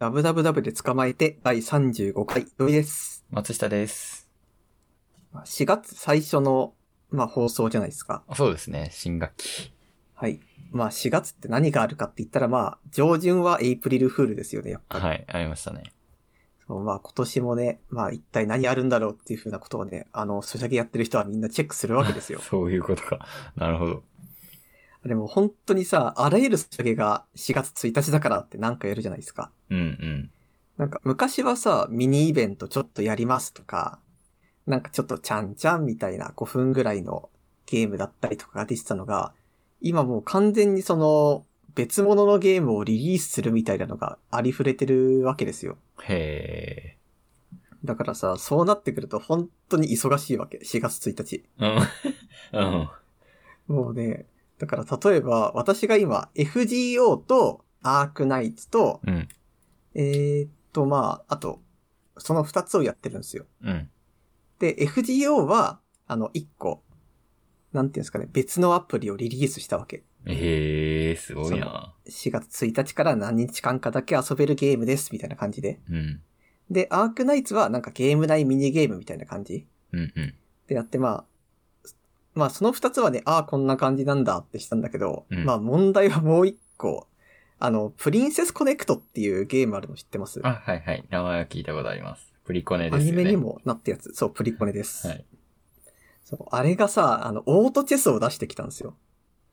ダブダブダブで捕まえて第35回、土井です。松下です。まあ4月最初の、まあ、放送じゃないですか。あそうですね、新学期。はい。まあ4月って何があるかって言ったらまあ、上旬はエイプリルフールですよね、やっぱり。はい、ありましたね。そうまあ今年もね、まあ一体何あるんだろうっていうふうなことをね、あの、ソシャゲやってる人はみんなチェックするわけですよ。そういうことか。なるほど。でも本当にさ、あらゆるソシャゲが4月1日だからってなんかやるじゃないですか。うんうん。なんか昔はさ、ミニイベントちょっとやりますとか、なんかちょっとちゃんちゃんみたいな5分ぐらいのゲームだったりとかが出てたのが、今もう完全にその別物のゲームをリリースするみたいなのがありふれてるわけですよ。へだからさ、そうなってくると本当に忙しいわけ。4月1日。ー。うん。うん。もうね、だから例えば私が今 FGO とアークナイツと、うん。えーっとまあ、あと、その2つをやってるんですよ。うん。で、FGO は、あの、一個、なんていうんですかね、別のアプリをリリースしたわけ。へえ、すごいな。4月1日から何日間かだけ遊べるゲームです、みたいな感じで。うん。で、アークナイツはなんかゲーム内ミニゲームみたいな感じうんうん。でやって、まあ、まあその二つはね、ああ、こんな感じなんだってしたんだけど、うんまあ問題はもう一個、あの、プリンセスコネクトっていうゲームあるの知ってます？あ、はいはい。名前は聞いたことあります。プリコネですアよね。ニメにもなったやつ。そう、プリコネです。はい。そう、あれがさ、あの、オートチェスを出してきたんですよ。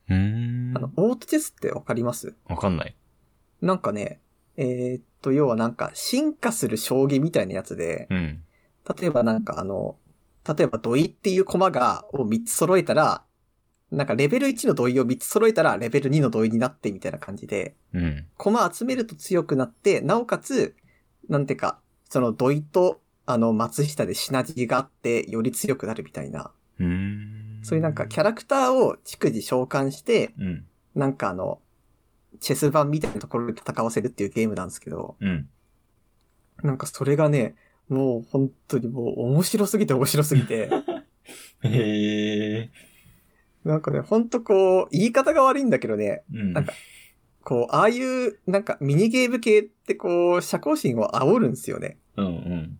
うーんあ。の、オートチェスってわかります？わかんない。なんかね、えーっと、要はなんか進化する将棋みたいなやつで、うん。例えばなんかあの、例えば土井っていう駒が、を3つ揃えたら、なんかレベル1の土井を3つ揃えたらレベル2の土井になってみたいな感じで、うん。駒集めると強くなって、なおかつ、なんてか、その土井とあの松下でシナジーがあって、より強くなるみたいな、うーん。そういうなんかキャラクターを逐次召喚して、うん。なんかあの、チェス盤みたいなところで戦わせるっていうゲームなんですけど、うん。なんかそれがね、もう本当にもう面白すぎて面白すぎて、へえ。なんかね、ほんとこう、言い方が悪いんだけどね、うん。なんかこう、ああいう、なんかミニゲーム系ってこう、社交心を煽るんですよね。うんうん。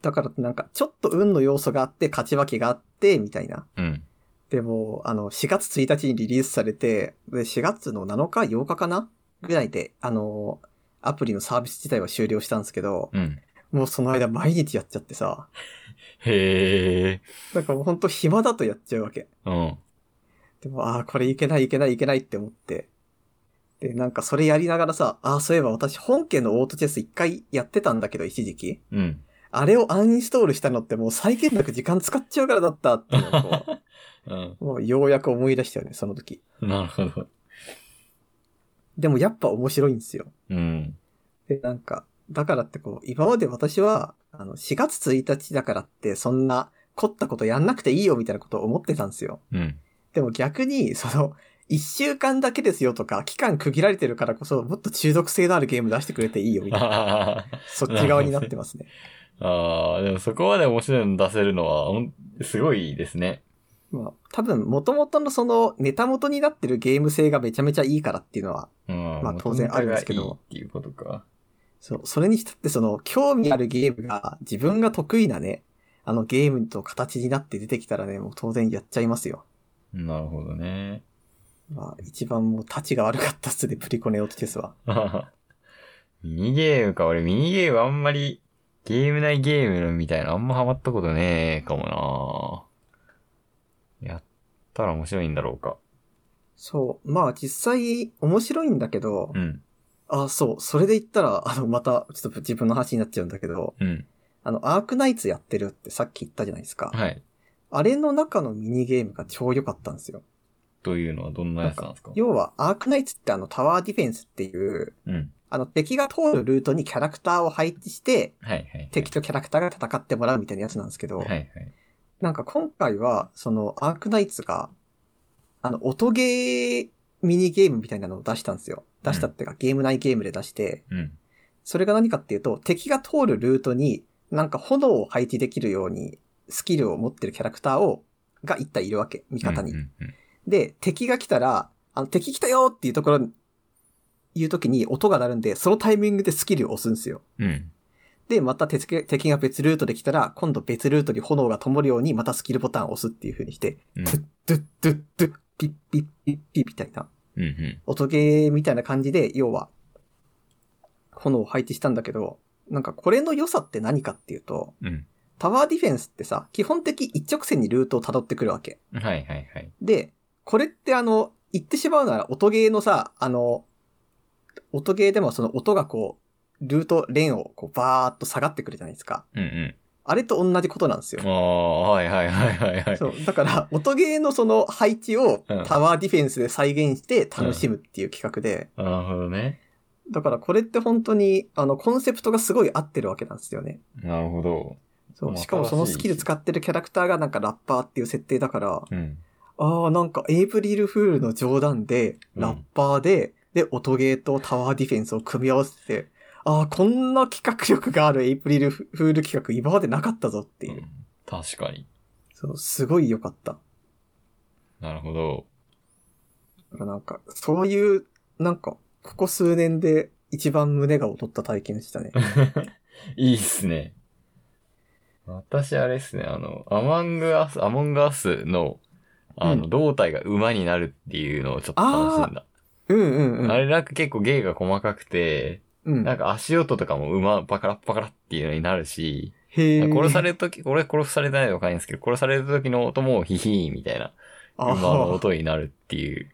だからなんか、ちょっと運の要素があって、勝ち負けがあって、みたいな。うん。でも、あの、4月1日にリリースされて、で、4月の7日、8日かな？ぐらいで、あの、アプリのサービス自体は終了したんですけど、うん。もうその間毎日やっちゃってさ、へえ。なんかもうほんと暇だとやっちゃうわけ。うん。でも、ああ、これいけないいけないいけないって思って。で、なんかそれやりながらさ、ああ、そういえば私本家のオートチェス一回やってたんだけど、一時期。うん。あれをアンインストールしたのってもう再建なく時間使っちゃうからだったっていうのをこう ん。うもうようやく思い出したよね、その時。なるほど。でもやっぱ面白いんですよ。うん。で、なんか、だからってこう、今まで私は、あの、4月1日だからって、そんな凝ったことやんなくていいよみたいなことを思ってたんですよ。うん。でも逆に、その、一週間だけですよとか、期間区切られてるからこそ、もっと中毒性のあるゲーム出してくれていいよみたいな、あ そっち側になってますね。あ、でもそこまで面白いの出せるのは、すごいですね。まあ、多分、元々のその、ネタ元になってるゲーム性がめちゃめちゃいいからっていうのは、うん。まあ当然あるんですけどいいっていうことか。そう、それにしたってその、興味あるゲームが、自分が得意なね、あのゲームと形になって出てきたらね、もう当然やっちゃいますよ。なるほどね。まあ、一番もう、立ちが悪かったっすね、プリコネオートチェスは。ミニゲームか。俺ミニゲームあんまり、ゲーム内ゲームみたいなあんまハマったことねえかもなたら面白いんだろうか。そう、まあ実際面白いんだけど、うん。あ、そう、それで言ったら、あの、また、ちょっと自分の話になっちゃうんだけど、うん。あの、アークナイツやってるってさっき言ったじゃないですか。はい。あれの中のミニゲームが超良かったんですよ。というのはどんなやつなんですか？要は、アークナイツってあの、タワーディフェンスっていう、うん。あの、敵が通るルートにキャラクターを配置して、はいはい。敵とキャラクターが戦ってもらうみたいなやつなんですけど、はいはい。なんか今回は、その、アークナイツが、あの、音ゲーミニゲームみたいなのを出したんですよ。出したっていうか、ゲーム内ゲームで出して、うん。それが何かっていうと、敵が通るルートに、なんか炎を配置できるように、スキルを持ってるキャラクターを、が一体いるわけ、味方に。うんうんうんで、敵が来たら、あの、敵来たよっていうところいう時に音が鳴るんで、そのタイミングでスキルを押すんですよ。うん。で、また敵敵が別ルートで来たら、今度別ルートに炎が灯るように、またスキルボタンを押すっていう風にして、うんドゥッドゥッドゥッドゥッピッピッピッピッみたいな、うんうん。音ゲーみたいな感じで、要は、炎を配置したんだけど、なんかこれの良さって何かっていうと、うん。タワーディフェンスってさ、基本的一直線にルートを辿ってくるわけ。はいはいはい。で、これってあの、言ってしまうなら音ゲーのさ、あの、音ゲーでもその音がこう、ルート、レーンをこうバーっと下がってくるじゃないですか。うんうん。あれと同じことなんですよあ。あ、はいはいはいはいはい。そう。だから、音ゲーのその配置をうんタワーディフェンスで再現して楽しむっていう企画で、なるほどね。だからこれって本当に、あの、コンセプトがすごい合ってるわけなんですよね。なるほど。そう。まあしかもそのスキル使ってるキャラクターがなんかラッパーっていう設定だから、うん。ああ、なんかエイプリルフールの冗談で、うんラッパーで、で、音ゲーとタワーディフェンスを組み合わせて、ああ、こんな企画力があるエイプリルフール企画今までなかったぞっていう。確かに。そう、すごい良かった。なるほど。だからなんか、そういう、なんか、ここ数年で一番胸が躍った体験でしたね。いいっすね。私あれっすね、あの、アマングアス、アモングアスの、あの、うん胴体が馬になるっていうのをちょっと楽しんだ。うんうんうん。あれなんか結構芸が細かくて、うん。なんか足音とかも馬バカラッバカラっていうのになるし、へえ。殺されるとき、俺殺されてないのわかんないんですけど、殺されるときの音もヒヒーみたいな、あ馬の音になるっていう。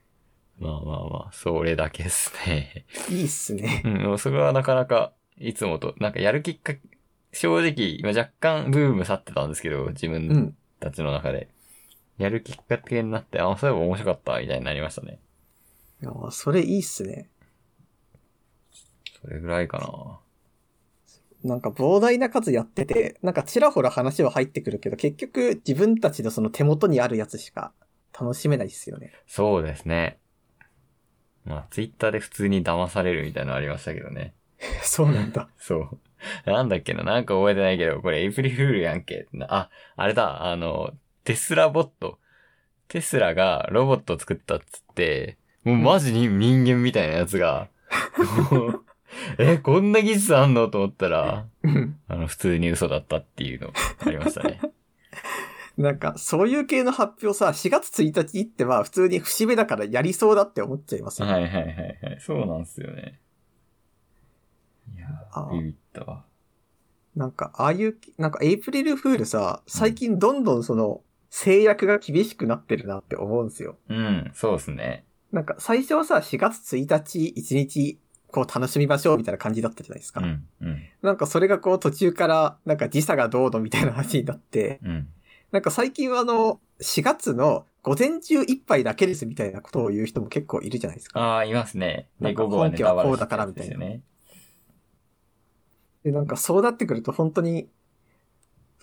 まあまあまあ、それだけですね。ーいいっすね。うん、それはなかなか、いつもと、なんかやるきっかけ、正直、今若干ブーム去ってたんですけど、自う分ん。たちの中で。やるきっかけになって、あ、そういえば面白かった、みたいになりましたね。いやーそれいいっすね。それぐらいかな。なんか膨大な数やってて、なんかちらほら話は入ってくるけど、結局自分たちのその手元にあるやつしか楽しめないっすよね。そうですね。まあ、ツイッターで普通に騙されるみたいなのありましたけどね。そうなんだ。そう。なんだっけな、なんか覚えてないけど、これエイプリルフールやんけ。なあ、あれだ、あの、テスラボット。テスラがロボットを作ったっつって、もうマジに人間みたいなやつが、え、こんな技術あんのと思ったら、うんあの、普通に嘘だったっていうのありましたね。なんか、そういう系の発表さ、4月1日ってまあ普通に節目だからやりそうだって思っちゃいますよね。はいはいはいはい。そうなんすよね。いやあー、ビビったわ。なんか、ああいう、なんかエイプリルフールさ、最近どんどんその、制約が厳しくなってるなって思うんですよ。うん、そうですね。なんか、最初はさ、4月1日、1日、こう楽しみましょうみたいな感じだったじゃないですか。うん、うん、なんかそれがこう途中から、なんか時差がどうのみたいな話になって、うん。なんか最近はあの、4月の午前中いっぱいだけですみたいなことを言う人も結構いるじゃないですか。ああ、いますね。で、午後はね、本家はこうだからみたいなね。で、なんかそうなってくると本当に、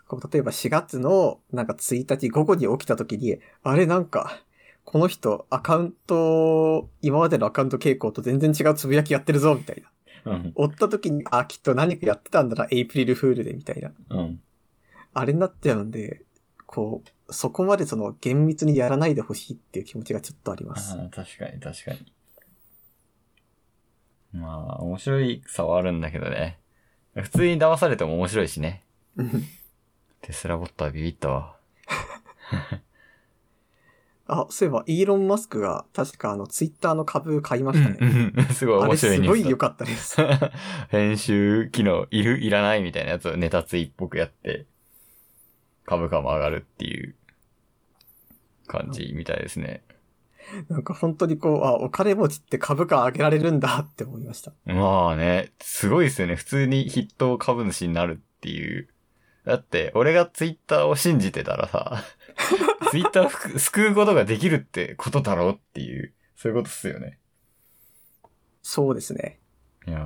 こう例えば4月のなんか1日午後に起きた時に、あれなんか、この人アカウント、今までのアカウント傾向と全然違うつぶやきやってるぞみたいな。うん、追った時に、あ、きっと何かやってたんだな、エイプリルフールでみたいな。うん。あれになっちゃうんで、こう、そこまでその厳密にやらないでほしいっていう気持ちがちょっとあります。ああ、確かに確かに。まあ、面白いさはあるんだけどね。普通に騙されても面白いしね。うんテスラボットはビビったわ。あ、そういえば、イーロン・マスクが確かあの、ツイッターの株買いましたね。うん、うん、すごい面白いニュースだすごい良かったです。編集機能いる？いらないみたいなやつをネタツイっぽくやって、株価も上がるっていう感じみたいですね。なんか本当にこう、あ、お金持ちって株価上げられるんだって思いました。まあね、すごいですよね。普通に筆頭株主になるっていう。だって、俺がツイッターを信じてたらさ、ツイッター救うことができるってことだろうっていう、そういうことっすよね。そうですね。いや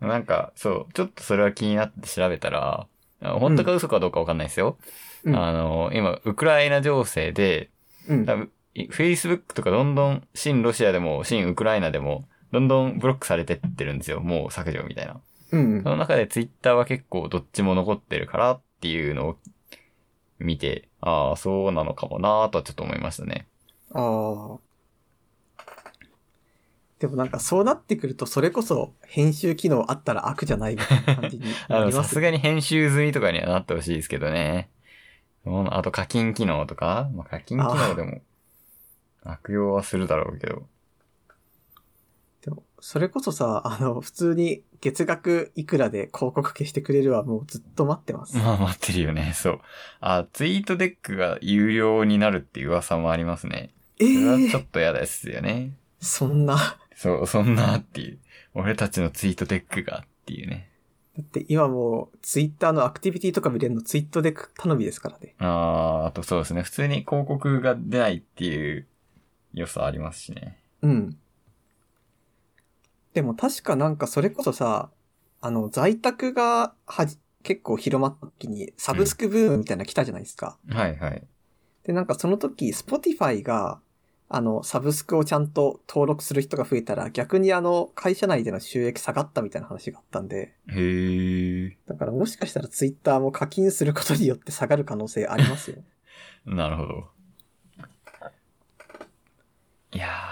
ーなんか、そう、ちょっとそれは気になって調べたら、あ本当か嘘かどうかわかんないですよ。うん。あの、今、ウクライナ情勢で、うん。多分 Facebook とかどんどん、新ロシアでも、新ウクライナでも、どんどんブロックされてってるんですよ。もう削除みたいな。うんそ。の中で Twitter は結構どっちも残ってるからっていうのを見て、ああ、そうなのかもなーとはちょっと思いましたね。ああ。でもなんかそうなってくると、それこそ編集機能あったら悪じゃないみたいな感じになります さすがに編集済みとかにはなってほしいですけどね。うんあと課金機能とか？まあ、課金機能でも悪用はするだろうけど。それこそさ、あの、普通に月額いくらで広告消してくれるはもうずっと待ってます。まあ待ってるよね、そう。あ、ツイートデックが有料になるっていう噂もありますね。えそれはえちょっと嫌ですよね。そんな。だそう、そんなっていう。俺たちのツイートデックがっていうね。って今もう、ツイッターのアクティビティとか見れるのツイートで頼みですからね。あー、あとそうですね。普通に広告が出ないっていう良さありますしね。うん。でも確かなんかそれこそさ、あの、在宅がはじ、結構広まった時にサブスクブームみたいなの来たじゃないですか。はいはい。で、なんかその時、Spotify が、あの、サブスクをちゃんと登録する人が増えたら、逆にあの、会社内での収益下がったみたいな話があったんで、へー。だからもしかしたら Twitter も課金することによって下がる可能性ありますよ。なるほど。いや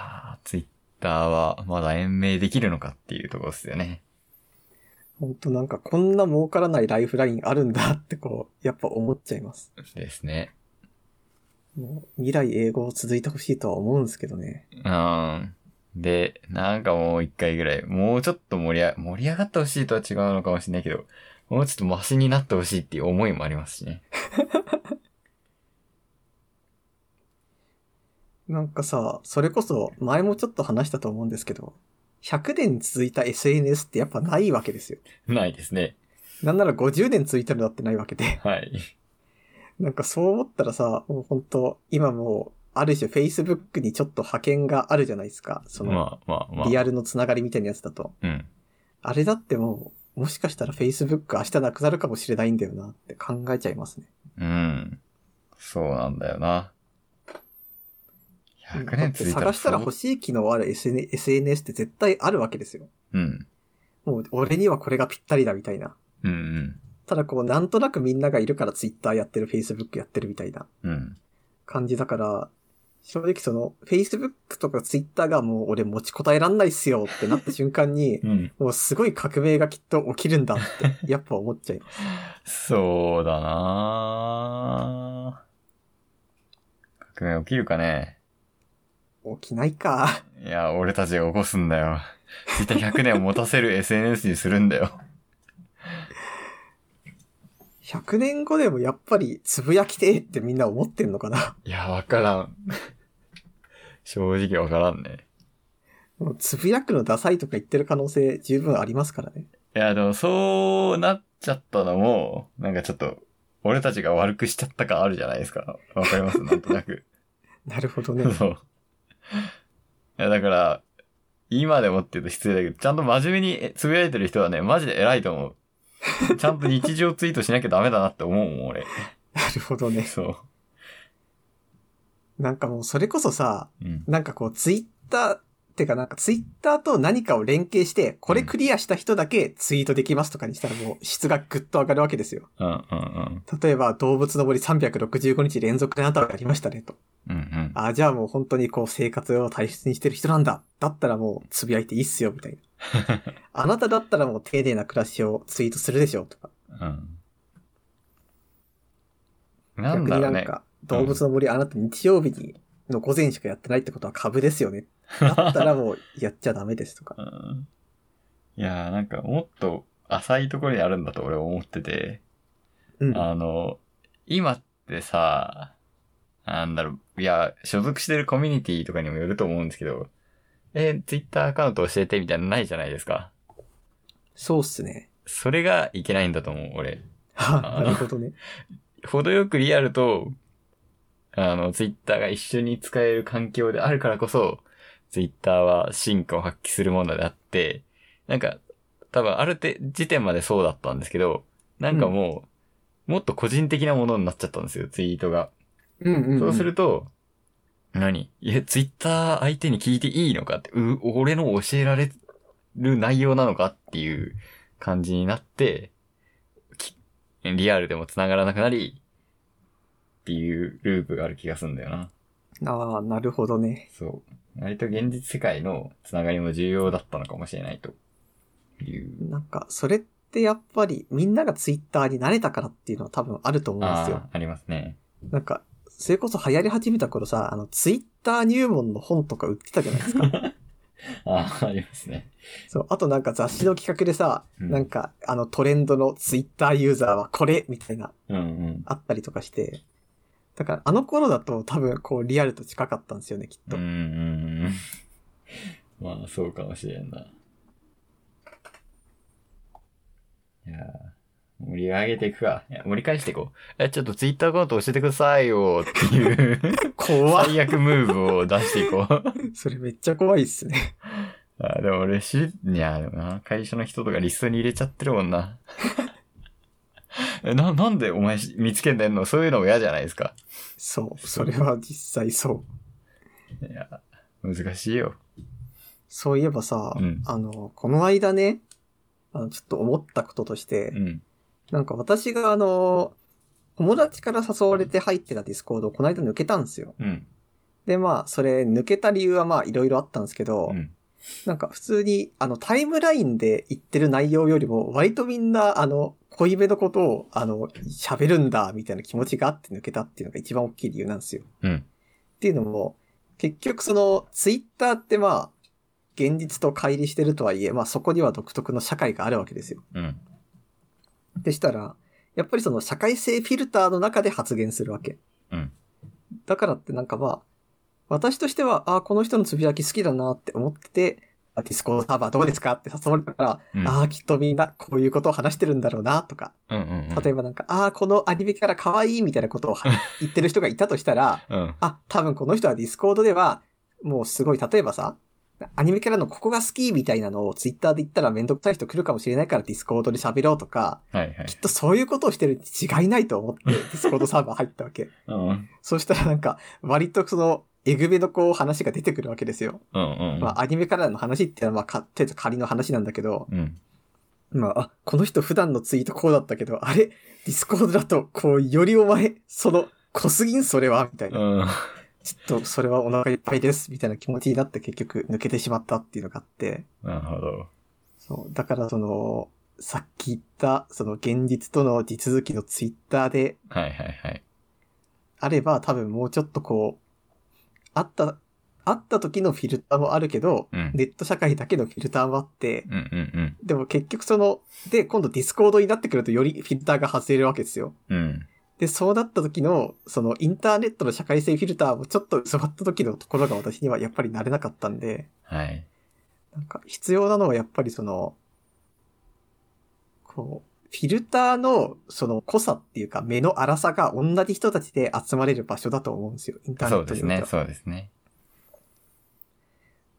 ターはまだ延命できるのかっていうところですよね。ほんとなんかこんな儲からないライフラインあるんだってこう、やっぱ思っちゃいます。ですね。もう未来英語続いてほしいとは思うんですけどね。うん。で、なんかもう一回ぐらい、もうちょっと盛りあ盛り上がってほしいとは違うのかもしれないけど、もうちょっとマシになってほしいっていう思いもありますしね。なんかさ、それこそ前もちょっと話したと思うんですけど、100年続いた SNS ってやっぱないわけですよ。ないですね。なんなら50年続いてるのだってないわけで。はい。なんかそう思ったらさ、もう本当今もう、ある種 Facebook にちょっと派遣があるじゃないですか。その、まあまあまあ。リアルのつながりみたいなやつだと。うん。あれだってもう、もしかしたら Facebook 明日なくなるかもしれないんだよなって考えちゃいますね。うん。そうなんだよな。100だって年続いたら探したら欲しい機能ある SN SNS って絶対あるわけですよ。うん。もう俺にはこれがぴったりだみたいな。うんうん。ただこうなんとなくみんながいるから Twitter やってる Facebook やってるみたいなうん。感じだから、正直その Facebook とか Twitter がもう俺持ちこたえらんないっすよってなった瞬間に、うん。もうすごい革命がきっと起きるんだって、やっぱ思っちゃいます。そうだな革命起きるかね起きないか。いや、俺たちが起こすんだよ。ツイッター100年を持たせる SNS にするんだよ。100年後でもやっぱりつぶやきてえってみんな思ってんのかな。いや、わからん。正直わからんね。もうつぶやくのダサいとか言ってる可能性十分ありますからね。いや、でもそうなっちゃったのも、なんかちょっと、俺たちが悪くしちゃった感あるじゃないですか。わかります？なんとなく。なるほどね。そう。いや、だから、今でもって言うと失礼だけど、ちゃんと真面目にえつぶやいてる人はね、マジで偉いと思う。ちゃんと日常ツイートしなきゃダメだなって思うもん、俺。なるほどね。そなんかもうそれこそさ、う。うん。なんかこうツイッター、ってかなんかツイッターと何かを連携して、これクリアした人だけツイートできますとかにしたらもう質がぐっと上がるわけですよ。うん、うん、うん。例えば動物の森365日連続であなたはやりましたねと。うん、うん。あ、じゃあもう本当にこう生活を大切にしてる人なんだ。だったらもうつぶやいていいっすよ、みたいな。あなただったらもう丁寧な暮らしをツイートするでしょ、とか。うん。なん逆だろうね。になんか、動物の森あなた日曜日にの午前しかやってないってことは株ですよね。だったらもうやっちゃダメですとかう。ん。いやーなんかもっと浅いところにあるんだと俺は思ってて、うん。あの、今ってさ、なんだろう、いや、所属してるコミュニティとかにもよると思うんですけど、え、ツイッターアカウント教えてみたいなのないじゃないですか。そうっすね。それがいけないんだと思う、俺。はなるほどね。程よくリアルと、あの、ツイッターが一緒に使える環境であるからこそ、ツイッターは進化を発揮するものであって、なんか、多分あるて時点までそうだったんですけど、なんかもう、もっと個人的なものになっちゃったんですよ、ツイートが。うんうん、うん。そうすると、何？いや、ツイッター相手に聞いていいのかって、う、俺の教えられる内容なのかっていう感じになって、きリアルでも繋がらなくなり、っていうループがある気がするんだよな。ああ、なるほどね。そう。割と現実世界のつながりも重要だったのかもしれないという。なんか、それってやっぱりみんながツイッターに慣れたからっていうのは多分あると思うんですよ。ああ、ありますね。なんか、それこそ流行り始めた頃さ、あの、ツイッター入門の本とか売ってたじゃないですか。ああ、ありますね。そう。あとなんか雑誌の企画でさ、うんなんか、あのトレンドのツイッターユーザーはこれみたいな、うんうん。あったりとかして。だから、あの頃だと多分こうリアルと近かったんですよね、きっと。うん。まあ、そうかもしれんな。いやー盛り上げていくか。いや、盛り返していこう。え、ちょっとツイッターアカウント教えてくださいよっていう 怖っ最悪ムーブを出していこう。それめっちゃ怖いっすね。あでも俺し、いや、でもな、会社の人とかリストに入れちゃってるもんな。え、な、なんでお前し見つけんでんの？そういうのも嫌じゃないですか。そう。それは実際そう。いや、難しいよ。そういえばさ、うんあの、この間ね、あの、ちょっと思ったこととして、うん。なんか私があの、友達から誘われて入ってたディスコードをこの間抜けたんですよ。うん。で、まあ、それ抜けた理由はまあ、いろいろあったんですけど、うん。なんか普通に、あの、タイムラインで言ってる内容よりも、割とみんな、あの、濃いめのことを、あの、喋るんだ、みたいな気持ちがあって抜けたっていうのが一番大きい理由なんですよ。うん。っていうのも、結局その、ツイッターってまあ、現実と乖離してるとはいえ、まあそこには独特の社会があるわけですよ。うん。でしたら、やっぱりその社会性フィルターの中で発言するわけ。うん。だからってなんかまあ、私としては、ああ、この人のつぶやき好きだなって思ってて、あディスコードサーバーどうですか？って誘われたから、うんああ、きっとみんなこういうことを話してるんだろうなとか、うんうんうん。例えばなんか、ああ、このアニメキャラ可愛いみたいなことをは 言ってる人がいたとしたら、うん。あ、多分この人はディスコードでは、もうすごい、例えばさ、アニメキャラのここが好きみたいなのをツイッターで言ったらめんどくさい人来るかもしれないからディスコードで喋ろうとか、はいはいき。っとそういうことをしてるに違いないと思ってディスコードサーバー入ったわけ。うん。そしたらなんか、割とその、えぐめのこう話が出てくるわけですよ。うんうん。まあアニメキャラの話っていうのはまあか、とりあえず仮の話なんだけど、うん。まあ、あ、この人普段のツイートこうだったけど、あれ？ディスコードだと、こう、よりお前、その、濃すぎんそれは？みたいな。うん。ちょっとそれはお腹いっぱいです、みたいな気持ちになって結局抜けてしまったっていうのがあって、なるほど。そう、だからその、さっき言った、その現実との地続きのツイッターではいはいはい。あれば多分もうちょっとこう、あった、あった時のフィルターもあるけど、うん。ネット社会だけのフィルターもあって、うんうんでも結局その、で、今度ディスコードになってくるとよりフィルターが外れるわけですよ。うん。うん。で、そうなった時の、そのインターネットの社会性フィルターもちょっと薄まった時のところが私にはやっぱり慣れなかったんで、はい。なんか必要なのはやっぱりその、こう、フィルターのその濃さっていうか目の粗さが同じ人たちで集まれる場所だと思うんですよ。インターネそうですね。そうですね。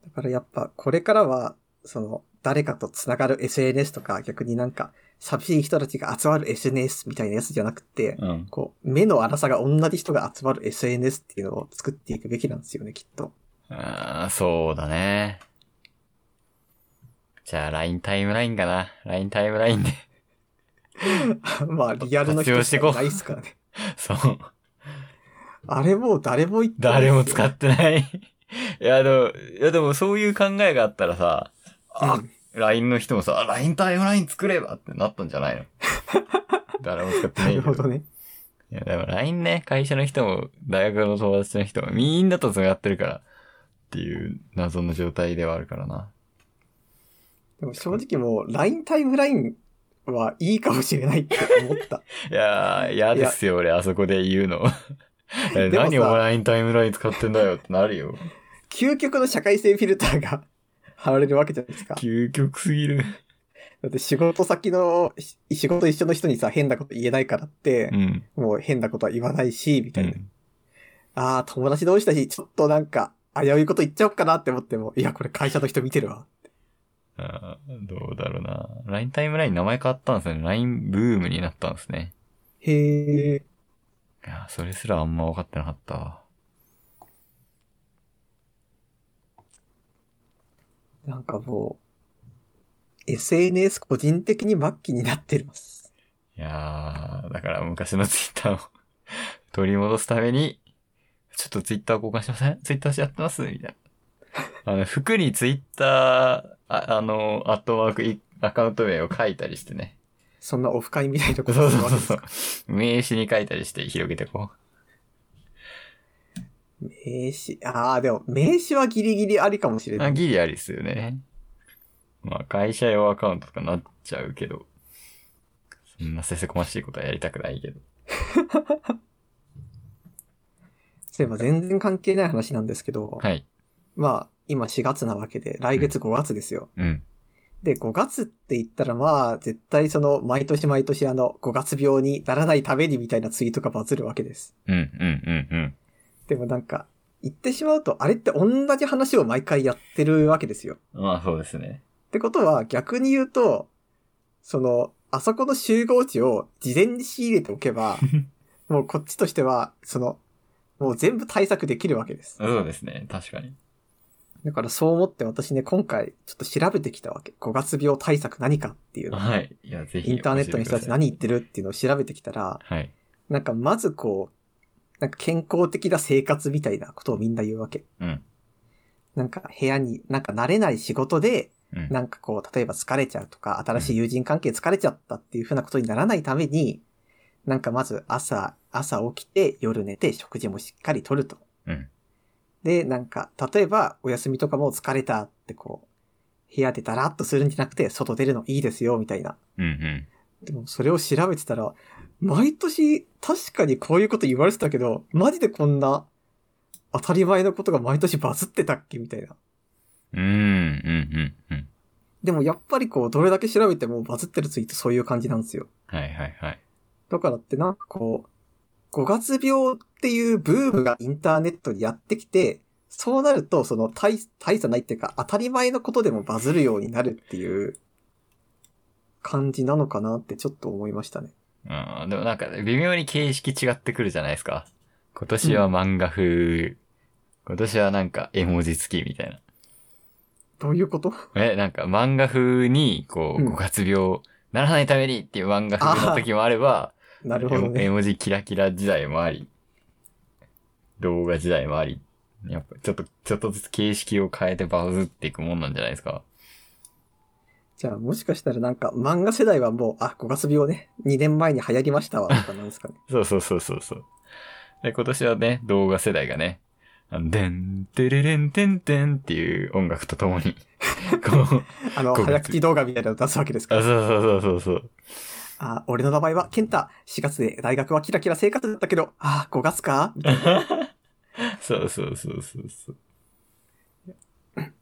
だからやっぱこれからは、その誰かと繋がる SNS とか逆になんか寂しい人たちが集まる SNS みたいなやつじゃなくて、うん。こう、目の粗さが同じ人が集まる SNS っていうのを作っていくべきなんですよね、きっと。ああ、そうだね。じゃあ、LINE タイムラインかな。LINE タイムラインで。まあ、リアルの人しかないっすからね。そう。あれもう誰も言ってない誰も使ってない。いや、でも、いや、でもそういう考えがあったらさ、あ、LINE の人もさ、あ LINE タイムライン作ればってなったんじゃないの？誰も使ってなないけど。るほどね。いや、でも LINE ね、会社の人も、大学の友達の人も、みんなと繋がってるから、っていう謎の状態ではあるからな。でも正直もう LINE タイムラインはいいかもしれないって思った。いやー、嫌ですよ、俺、あそこで言うの。何お前 LINE タイムライン使ってんだよってなるよ。究極の社会性フィルターが 貼られるわけじゃないですか。究極すぎる。だって仕事先の、し仕事一緒の人にさ、変なこと言えないからってう、ん。もう変なことは言わないし、みたいな。うん。ああ、友達同士だし、ちょっとなんか、危ういこと言っちゃおうかなって思っても、いや、これ会社の人見てるわ。あーどうだろうな。LINE タイムライン名前変わったんですよね。LINE ブームになったんですね。へえ。いや、それすらあんま分かってなかったわ。なんかもう、SNS 個人的に末期になってます。いやー、だから昔のツイッターを 取り戻すために、ちょっとツイッター交換しません？ツイッターしやってます？みたいあの、服にツイッター、ああの、アットマークいアカウント名を書いたりしてね。そんなオフ会みたいなことそうするそうそうそう。名刺に書いたりして広げてこ名刺、ああ、でも、名刺はギリギリありかもしれう。あ、ない。ギリありっすよね。まあ、会社用アカウントとかなっちゃうけど。そんなせせこましいことはやりたくないけど。そういえば全然関係ない話なんですけど、はい。まあ、今4月なわけで、来月5月ですよ。うん。で、5月って言ったらまあ、絶対その、毎年毎年あの、5月病にならないためにみたいなツイートがバズるわけです。うん、うん、うん、うん。でもなんか、言ってしまうと、あれって同じ話を毎回やってるわけですよ。まあ、そうですね。ってことは、逆に言うと、その、あそこの集合値を事前に仕入れておけば、もうこっちとしては、その、もう全部対策できるわけです。そうですね。確かに。だからそう思って私ね、今回ちょっと調べてきたわけ。5月病対策何かっていうのを。はい。いや、ぜひ。インターネットの人たち何言ってるっていうのを調べてきたら、はい。なんかまずこう、なんか健康的な生活みたいなことをみんな言うわけ。うん。なんか部屋に、なんか慣れない仕事で、うん。なんかこう、例えば疲れちゃうとか、新しい友人関係疲れちゃったっていう風なことにならないために、なんかまず朝、朝起きて夜寝て食事もしっかりとると。うん。で、なんか、例えばお休みとかも疲れたってこう、部屋でダラッとするんじゃなくて、外出るのいいですよ、みたいな。うん、うん。でもそれを調べてたら、毎年確かにこういうこと言われてたけど、マジでこんな当たり前のことが毎年バズってたっけみたいな。うん、うん、うん、うん。でもやっぱりこう、どれだけ調べてもバズってるツイートそういう感じなんですよ。はい、はい、はい。だからってなんかこう、5月病っていうブームがインターネットにやってきて、そうなると、その大、大差ないっていうか、当たり前のことでもバズるようになるっていう感じなのかなってちょっと思いましたね。うん、でもなんか、微妙に形式違ってくるじゃないですか。今年は漫画風、今年はなんか絵文字付きみたいな。どういうこと？え、なんか漫画風に、こう、うん5月病、ならないためにっていう漫画風の時もあれば、なるほどね。絵文字キラキラ時代もあり、動画時代もあり、やっぱちょっと、ちょっとずつ形式を変えてバズっていくもんなんじゃないですか。じゃあもしかしたらなんか漫画世代はもう、あ、5月病ね、2年前に流行りましたわ、とかなんですかね。そうそうそうそうそう。で、今年はね、動画世代がね、でん、てれれんてんてんっていう音楽とともに、こう、あの、5月早口動画みたいなの出すわけですかあ、ら。そうそうそうそうそう。あ、俺の名前はケンタ。4月で大学はキラキラ生活だったけど、あ、5月か？みたいなそうそうそうそうそう。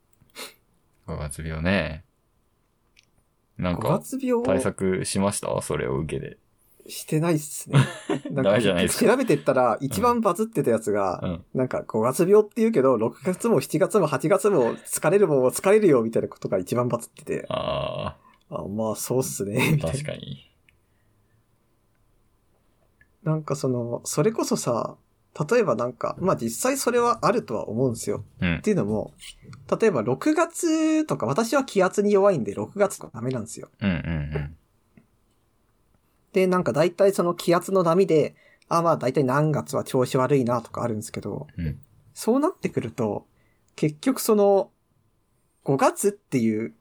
5月病ね。なん5か、対策しました？それを受けて。してないっすね。なんダメじゃないですか調べてったら、一番バズってたやつが、うん。なんか5月病って言うけど、6月も7月も8月も疲れるもんは疲れるよみたいなことが一番バズってて、ああまあそうっすね。確かに。なんかその、それこそさ、例えばなんか、まあ実際それはあるとは思うんですよ。うんっ。ていうのも、例えば6月とか、私は気圧に弱いんで6月とかダメなんですよ。うんうんで、なんか大体その気圧の波で、あ、まあ大体何月は調子悪いなとかあるんですけど、うん。うん。そうなってくると、結局その、5月っていう、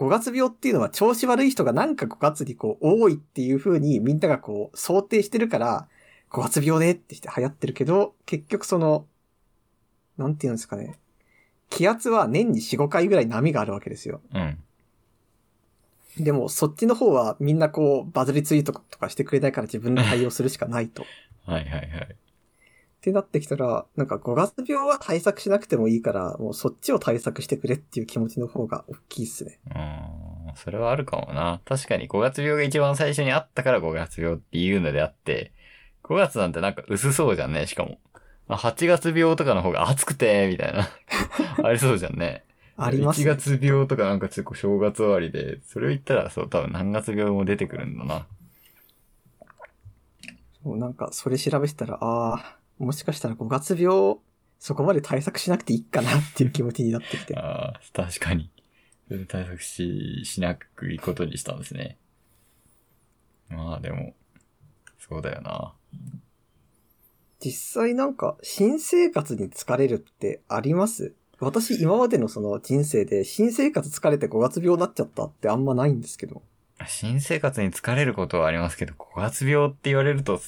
5月病っていうのは調子悪い人がなんか5月にこう多いっていう風にみんながこう想定してるから、5月病ねってして流行ってるけど、結局その、なんていうんですかね。気圧は年に4、5回ぐらい波があるわけですよ。うん。でも、そっちの方はみんなこう、バズりツイートとかしてくれないから自分で対応するしかないと。はいはいはい。ってなってきたら、なんか5月病は対策しなくてもいいから、もうそっちを対策してくれっていう気持ちの方が大きいっすね。うん。それはあるかもな。確かに5月病が一番最初にあったから5月病っていうのであって、5月なんてなんか薄そうじゃんね、しかも。あ8月病とかの方が暑くて、みたいな。ありそうじゃんね。あります、1ね。月病とかなんかちょっと正月終わりで、それを言ったらそう、多分何月病も出てくるんだな。もうなんか、それ調べてたら、ああ、もしかしたら5月病、そこまで対策しなくていいかなっていう気持ちになってきて。ああ、確かに。対策し、しなくいいことにしたんですね。まあでも、そうだよな。実際なんか、新生活に疲れるってあります？私今までのその人生で新生活疲れて5月病になっちゃったってあんまないんですけど。新生活に疲れることはありますけど、5月病って言われると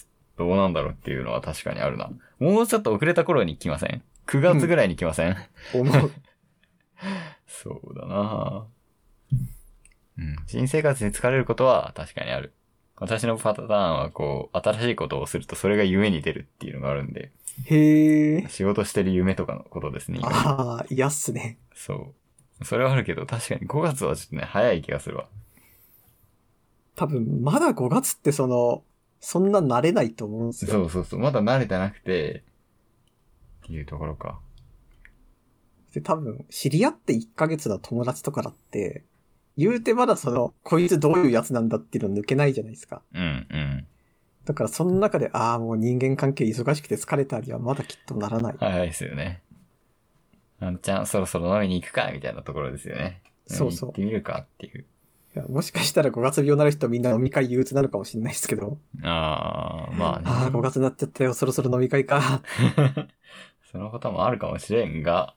どうなんだろうっていうのは確かにあるな。もうちょっと遅れた頃に来ません ?9 月ぐらいに来ません、思う。そうだなうん。新生活に疲れることは確かにある。私のパターンはこう、新しいことをするとそれが夢に出るっていうのがあるんで、へえ。仕事してる夢とかのことですね。今ああ、嫌っすね。そう。それはあるけど、確かに5月はちょっとね、早い気がするわ。多分、まだ5月ってその、そんな慣れないと思うんですよ。そうそうそう。まだ慣れてなくて、っていうところか。で、多分、知り合って1ヶ月の友達とかだって、言うてまだその、こいつどういうやつなんだっていうの抜けないじゃないですか。うん、うん。だからその中で、ああ、もう人間関係忙しくて疲れたにはまだきっとならない。早いですよね。あんちゃん、そろそろ飲みに行くかみたいなところですよね。そうそう行ってみるかっていう。いやもしかしたら5月病になる人みんな飲み会憂鬱なのかもしれないですけど、ああ、まあね。ああ、5月になっちゃったよ、そろそろ飲み会か。そのこともあるかもしれんが、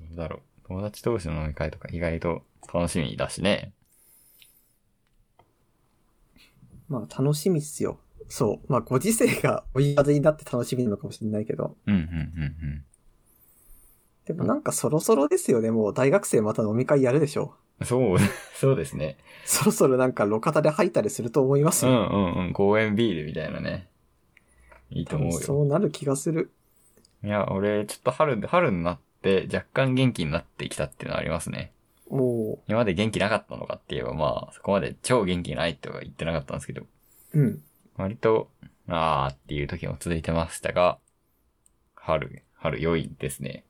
どうだろう。友達同士の飲み会とか意外と楽しみだしね。まあ楽しみっすよ。そう。まあご時世が追い風になって楽しみなのかもしれないけど。うん、うん、うん、でもなんかそろそろですよね。もう大学生また飲み会やるでしょ。うん。そう、そうですね。そろそろなんか路肩で吐いたりすると思いますよ。うん、うん、うん。公園ビールみたいなね。いいと思うよ。そうなる気がする。いや、俺、ちょっと春、春になって若干元気になってきたっていうのはありますね。も今まで元気なかったのかって言えば、まあ、そこまで超元気ないとは言ってなかったんですけど、う、うん。割と、あーっていう時も続いてましたが、春、春良いですね。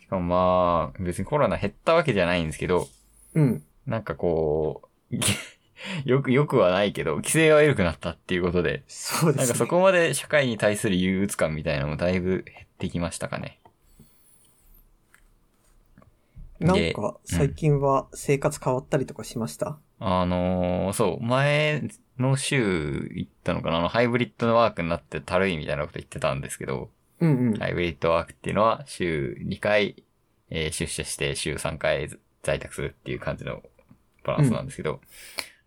しかもまあ、別にコロナ減ったわけじゃないんですけど、うん。なんかこう、よく、よくはないけど、規制は緩くなったっていうことで、そうですね。なんかそこまで社会に対する憂鬱感みたいなのもだいぶ減ってきましたかね。なんか最近は生活変わったりとかしました、あのーそう、前の週行ったのかな？あの、ハイブリッドのワークになってたるいみたいなこと言ってたんですけど、うんうん。ハイブリッドワークっていうのは週2回、えー出社して週3回在宅するっていう感じのバランスなんですけど、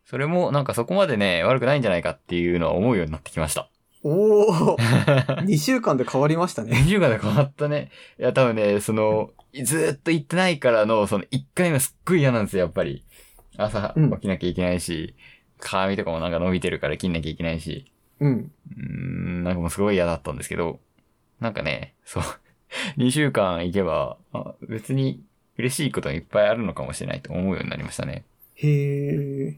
それもなんかそこまでね、悪くないんじゃないかっていうのは思うようになってきました。おー !2 週間で変わりましたね。2週間で変わったね。いや、多分ね、その、ずーっと行ってないからの、その1回目すっごい嫌なんですよ、やっぱり。朝うん起きなきゃいけないし、髪とかもなんか伸びてるから切んなきゃいけないし、うん。うーん、なんかもうすごい嫌だったんですけど、なんかね、そう、2週間行けば、あ別に嬉しいことがいっぱいあるのかもしれないと思うようになりましたね。へー。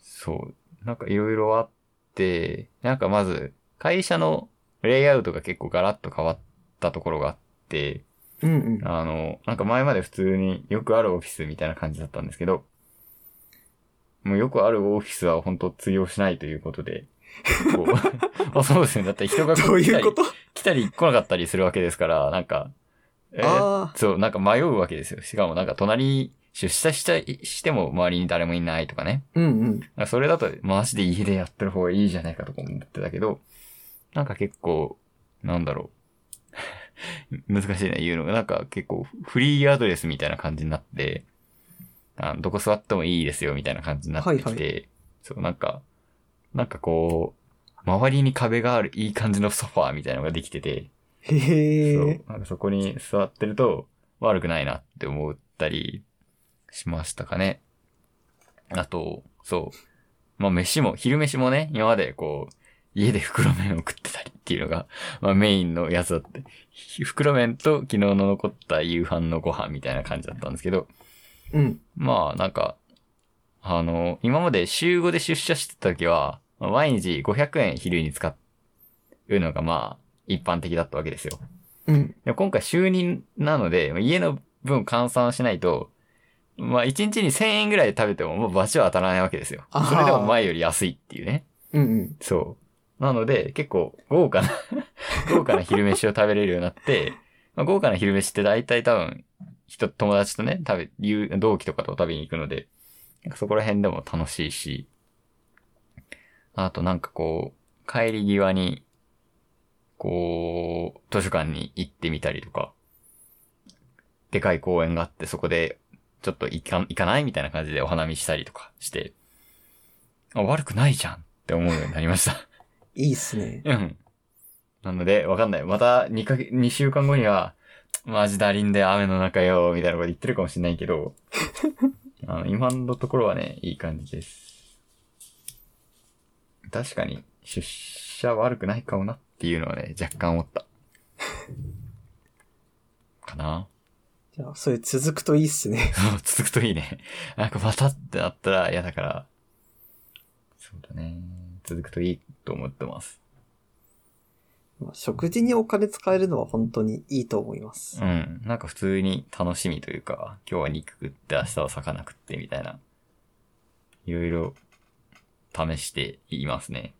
そう。なんかいろいろあって、なんかまず、会社のレイアウトが結構ガラッと変わったところがあって、うんうん。あの、なんか前まで普通によくあるオフィスみたいな感じだったんですけど、もうよくあるオフィスは本当通用しないということで、こう あそうですね。だって人が来たりいうこと？来たり来なかったりするわけですから、なんか、えーあそう、なんか迷うわけですよ。しかもなんか隣、出社したしても周りに誰もいないとかね。うんうん。それだと、マジで家でやってる方がいいじゃないかとか思ってたけど、なんか結構、なんだろう。難しいな、言うのが。なんか結構、フリーアドレスみたいな感じになって、あどこ座ってもいいですよ、みたいな感じになってきて、はいそう、なんか、なんかこう、周りに壁があるいい感じのソファーみたいなのができてて、へー。そう、なんかそこに座ってると悪くないなって思ったりしましたかね。あと、そう。まあ飯も、昼飯もね、今までこう、家で袋麺を食ってたりっていうのが、まあメインのやつだって。ひ袋麺と昨日の残った夕飯のご飯みたいな感じだったんですけど、うん。まあなんか、あの、今まで週5で出社してた時は、まあ毎日500円昼に使うのがまあ一般的だったわけですよ。うん。でも今回就任なので、家の分換算しないと、まあ1日に1000円ぐらいで食べてももうバチは当たらないわけですよそれでも前より安いっていうね。うんうん。そう。なので結構豪華な、豪華な昼飯を食べれるようになって、まあ、豪華な昼飯って大体多分、人、友達とね、食べ、同期とかと食べに行くので、そこら辺でも楽しいし、あとなんかこう、帰り際に、こう、図書館に行ってみたりとか、でかい公園があって、そこで、ちょっと行か、行かないみたいな感じでお花見したりとかして、あ、悪くないじゃんって思うようになりました。いいっすね。うん。なので、わかんない。また2か月、2週間後には、マジだりんで雨の中よ、みたいなこと言ってるかもしれないけど、あの、今のところはね、いい感じです。確かに、出社悪くないかもなっていうのはね、若干思った。かな？じゃあ、それ続くといいっすね。そう、続くといいね。なんかまたってなったら嫌だから。そうだね。続くといいと思ってます。まあ食事にお金使えるのは本当にいいと思いますう。ん。なんか普通に楽しみというか、今日は肉食って明日は魚食ってみたいな。いろいろ試していますね。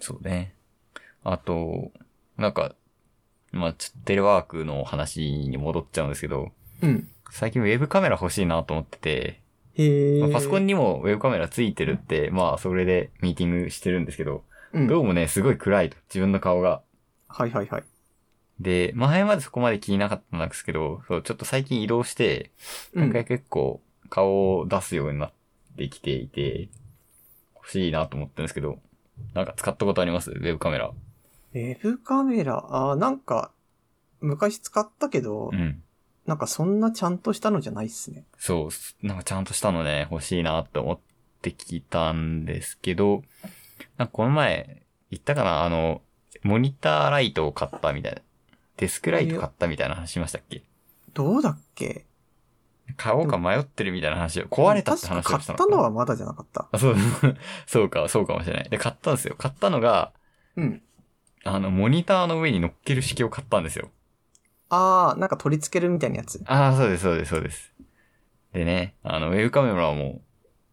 そうね。あと、なんか、まあ、ちょっとテレワークの話に戻っちゃうんですけど、うん。最近ウェブカメラ欲しいなと思ってて、へえ。まあパソコンにもウェブカメラついてるって、まあそれでミーティングしてるんですけど、うん。どうもね、すごい暗いと。自分の顔が。はいはいはい。で、前までそこまで気になかったんですけど、そう、ちょっと最近移動して、うん。今回結構顔を出すようになってきていて、欲しいなと思ってるんですけど、なんか使ったことあります？ウェブカメラ。ウェブカメラ、あーなんか、昔使ったけど、うん。なんかそんなちゃんとしたのじゃないっすね。そう、なんかちゃんとしたのね、欲しいなって思ってきたんですけど、なんかこの前、言ったかな？あの、モニターライトを買ったみたいな。デスクライト買ったみたいな話しましたっけ？どうだっけ？買おうか迷ってるみたいな話を、壊れたって話を確か買ったしたのはまだじゃなかった。あ、そう、そうか、そうかもしれない。で、買ったんですよ。買ったのが、うん。あの、モニターの上に乗っける式を買ったんですよ。あー、なんか取り付けるみたいなやつ。ああ、そうです、そうです、そうです。でね、あの、ウェブカメラはもう、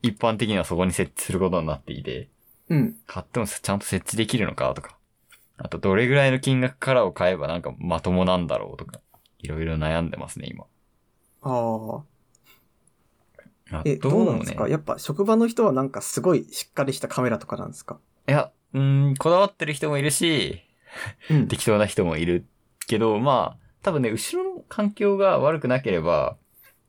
一般的にはそこに設置することになっていて、うん。買買ってもちゃんと設置できるのかとか、あとどれぐらいの金額からを買えばなんかまともなんだろうとか、いろいろ悩んでますね、今。あー。あえ、どうなんですか？やっぱ職場の人はなんかすごいしっかりしたカメラとかなんですか？いや、うーん、こだわってる人もいるし、うん。適当な人もいるけど、まあ、多分ね、後ろの環境が悪くなければ、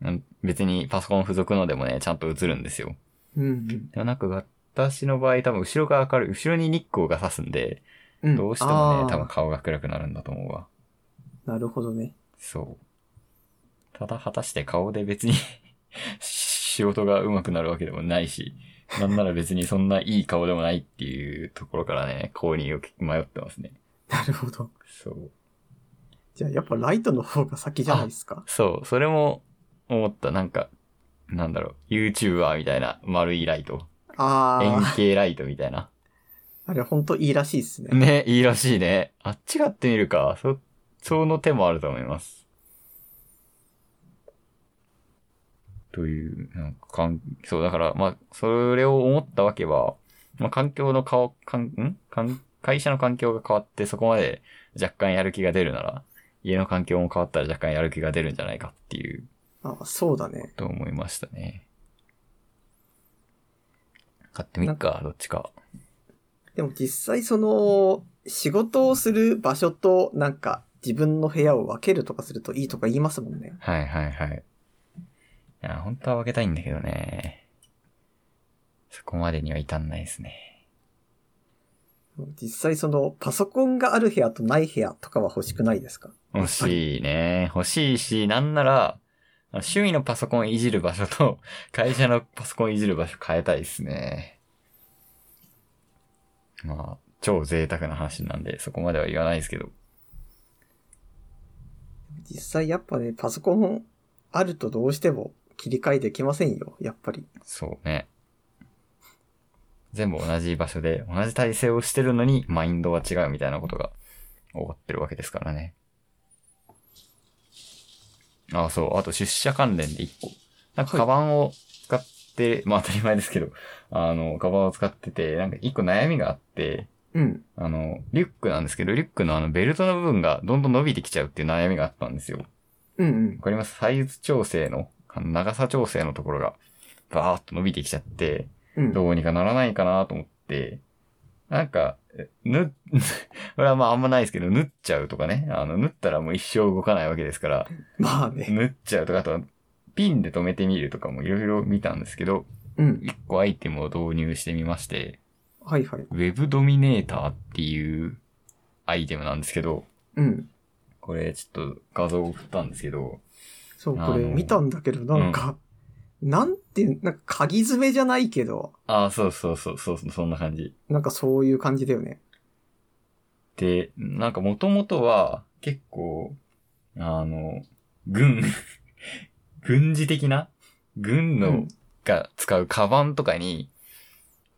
うん別にパソコン付属のでもね、ちゃんと映るんですよ。うん。でもなんか私の場合多分後ろが明るい、後ろに日光が差すんで、うん。どうしてもね、多分顔が暗くなるんだと思うわ。なるほどね。そう。ただ果たして顔で別に 仕事が上手くなるわけでもないし、なんなら別にそんないい顔でもないっていうところからね、購入を迷ってますね。なるほど。そう。じゃあやっぱライトの方が先じゃないですか？そう、それも思った。なんか、なんだろう、YouTuber みたいな丸いライト。円あ形ライトみたいな。ー、あれほんといいらしいっすね。ね、いいらしいね。あっちがってみるか。そ、その手もあると思います。という、なんか、かん、そう、だから、まあ、それを思ったわけは、まあ、環境の顔、かん、んかん会社の環境が変わってそこまで若干やる気が出るなら、家の環境も変わったら若干やる気が出るんじゃないかっていう、あそうだね。と思いましたね。買ってみっか、どっちか。でも実際その、仕事をする場所となんか自分の部屋を分けるとかするといいとか言いますもんね。はいはいはい。いや、本当は分けたいんだけどね。そこまでには至んないですね。実際その、パソコンがある部屋とない部屋とかは欲しくないですか？欲しいね。欲しいし、なんなら、趣味のパソコンいじる場所と、会社のパソコンいじる場所変えたいですね。まあ、超贅沢な話なんで、そこまでは言わないですけど。実際やっぱね、パソコンあるとどうしても切り替えできませんよ、やっぱり。そうね。全部同じ場所で、同じ体勢をしてるのに、マインドは違うみたいなことが起こってるわけですからね。ああ、そう。あと出社関連で一個。なんか、はいカバンを使って、まあ当たり前ですけど、あの、カバンを使ってて、なんか一個悩みがあって、うん。あの、リュックなんですけど、リュックのあのベルトの部分がどんどん伸びてきちゃうっていう悩みがあったんですよ。うんうんわ。かります？サイズ調整の長さ調整のところが、バーっと伸びてきちゃって、うん。どうにかならないかなと思って、なんか、ぬ、これはまああんまないですけど、縫っちゃうとかね。あの、縫ったらもう一生動かないわけですから、まあね。縫っちゃうとか、あとはピンで止めてみるとかもいろいろ見たんですけど、うん。一個アイテムを導入してみまして、はいはい。ウェブドミネーターっていうアイテムなんですけど、うん。これちょっと画像を送ったんですけど、そう、これ見たんだけど、なんか、なんていう、なんか鍵爪じゃないけど、ああ、そうそうそう、そう、そんな感じ。なんかそういう感じだよね。で、なんか元々は結構、あの、軍、軍事的な軍のうんが使うカバンとかに、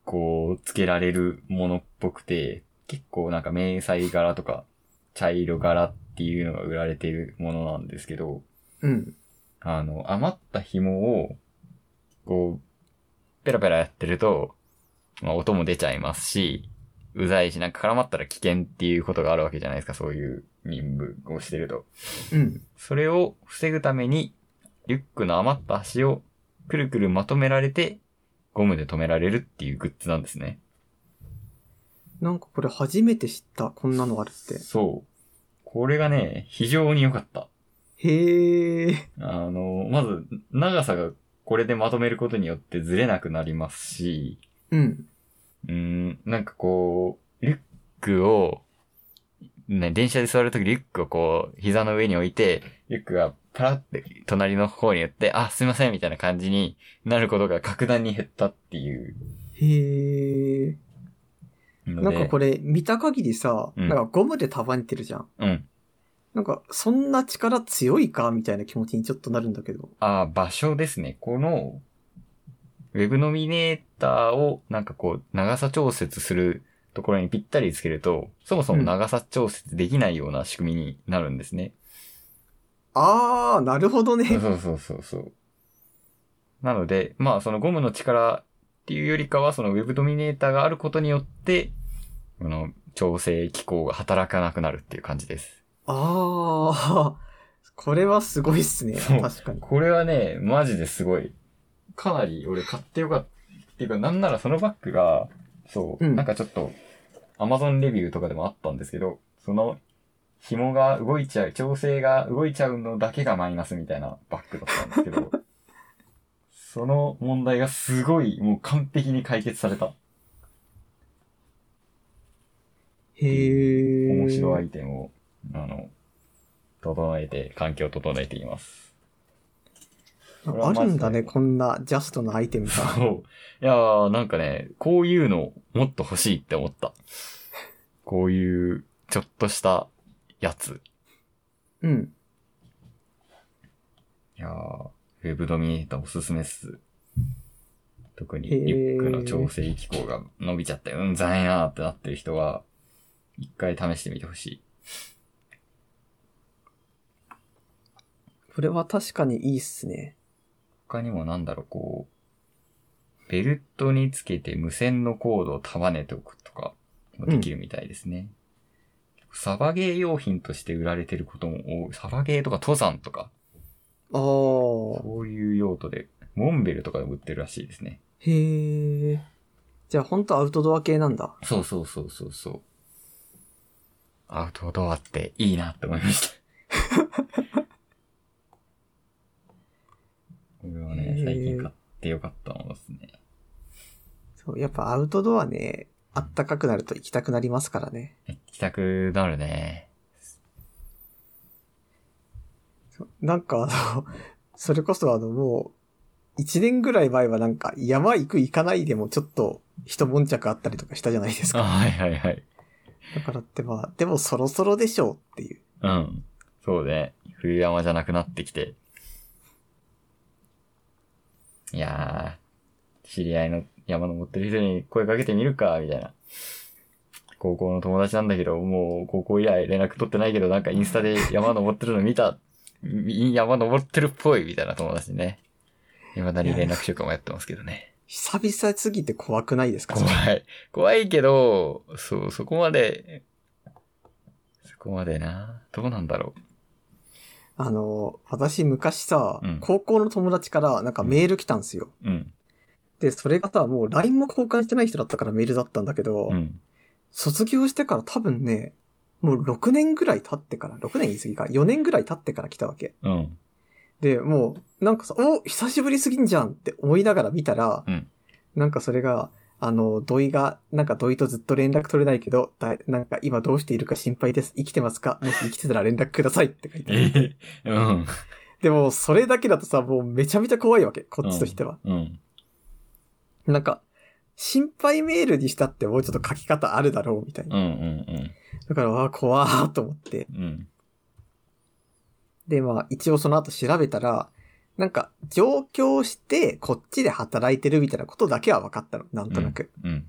こう、つけられるものっぽくて、結構なんか迷彩柄とか、茶色柄っていうのが売られているものなんですけど、うん。あの、余った紐を、こう、ペラペラやってると、まあ音も出ちゃいますし、うざいし、なんか絡まったら危険っていうことがあるわけじゃないですか、そういう任務をしてると。うん。それを防ぐために、リュックの余った端をくるくるまとめられて、ゴムで止められるっていうグッズなんですね。なんかこれ初めて知った、こんなのあるって。そう。これがね、非常に良かった。へえ。あの、まず、長さがこれでまとめることによってずれなくなりますし、うん。うーん、なんかこう、リュックを、ね、電車で座るときリュックをこう、膝の上に置いて、リュックがパラって隣の方に寄って、あ、すいません、みたいな感じになることが格段に減ったっていうへえ。なんかこれ見た限りさ、うんなんかゴムで束ねてるじゃん。うん。なんか、そんな力強いかみたいな気持ちにちょっとなるんだけど。あ、場所ですね。この、ウェブノミネーターをなんかこう、長さ調節するところにぴったりつけると、そもそも長さ調節できないような仕組みになるんですね。あー、なるほどね。そうそうそうそう。なので、まあそのゴムの力っていうよりかは、そのウェブドミネーターがあることによって、この調整機構が働かなくなるっていう感じです。あー、これはすごいっすね。そう確かに。これはね、マジですごい。かなり俺買ってよかった。っていうか、なんならそのバッグが、そう、うんなんかちょっと、アマゾンレビューとかでもあったんですけど、その、紐が動いちゃう、調整が動いちゃうのだけがマイナスみたいなバッグだったんですけど、その問題がすごい、もう完璧に解決された。へー。面白いアイテムを、あの、整えて、環境を整えています。あるんだね、こんなジャストなアイテムが。そう。いやー、なんかね、こういうのもっと欲しいって思った。こういう、ちょっとしたやつ。うん。いやー、ウェブドミネーターおすすめっす。特にリュックの調整機構が伸びちゃって、うんざいなーってなってる人は、一回試してみてほしい。これは確かにいいっすね。他にもなんだろう、こう、ベルトにつけて無線のコードを束ねておくとかもできるみたいですね。サバゲー用品として売られてることも多い。サバゲーとか登山とか、あー。そういう用途で、モンベルとかでも売ってるらしいですね。へー。じゃあほんとアウトドア系なんだ。そうそうそうそうそう。アウトドアっていいなって思いました。これはね最近買ってよかったものですね。そう、やっぱアウトドアね、あったかくなると行きたくなりますからね。行きたくなるね。なんかあの、それこそあのもう、一年ぐらい前はなんか山行く行かないでもちょっと一悶着あったりとかしたじゃないですあ、か。はいはいはい。だからってまあ、でもそろそろでしょうっていう。うん。そうね。冬山じゃなくなってきて。いやー、知り合いの山登ってる人に声かけてみるか、みたいな。高校の友達なんだけど、もう高校以来連絡取ってないけど、なんかインスタで山登ってるの見た。み山登ってるっぽい、みたいな友達にね。未だに連絡しようかもやってますけどね。久々すぎて怖くないですか？怖い。怖いけど、そう、そこまで、そこまでな。どうなんだろう。あの、私昔さ、うん高校の友達からなんかメール来たんですよ。うん。で、それがさ、もう LINE も交換してない人だったからメールだったんだけど、うん。卒業してから多分ね、もう6年ぐらい経ってから、6年言い過ぎか、4年ぐらい経ってから来たわけ。うん。で、もう、なんかさ、お久しぶりすぎんじゃんって思いながら見たら、うんなんかそれが、あの、土井が、なんか土井とずっと連絡取れないけど、だなんか今どうしているか心配です。生きてますか？もし生きてたら連絡くださいって書いてある。えうん。でも、それだけだとさ、もうめちゃめちゃ怖いわけ、こっちとしては。うん。なんか、心配メールにしたってもうちょっと書き方あるだろうみたいな。うん。うん。だから、あー怖ーと思って。うん。で、まあ、一応その後調べたら、なんか、上京して、こっちで働いてるみたいなことだけは分かったの、なんとなく。うん。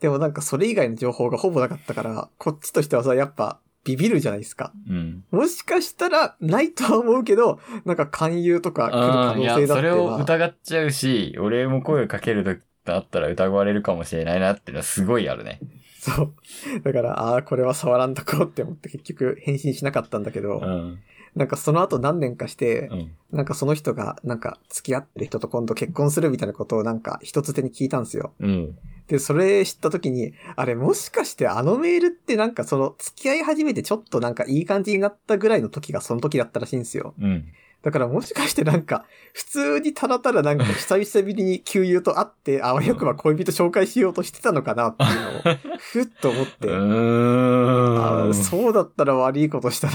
でもなんか、それ以外の情報がほぼなかったから、こっちとしてはさ、やっぱ、ビビるじゃないですか。うん。もしかしたら、ないとは思うけど、なんか勧誘とか来る可能性だってそれをまあ疑っちゃうし、俺も声かけるとだったら疑われるかもしれないなっていうのはすごいあるね。そう。だから、ああ、これは触らんとこうって思って結局返信しなかったんだけど、うん。なんかその後何年かしてう、ん。なんかその人が、なんか付き合ってる人と今度結婚するみたいなことをなんか一つ手に聞いたんですよ。うん。で、それ知った時に、あれもしかしてあのメールってなんかその付き合い始めてちょっとなんかいい感じになったぐらいの時がその時だったらしいんですよ。うん。だからもしかしてなんか、普通にただただなんか久々ぶりに旧友と会って、あわよくば恋人紹介しようとしてたのかなっていうのを、ふっと思って。そうだったら悪いことした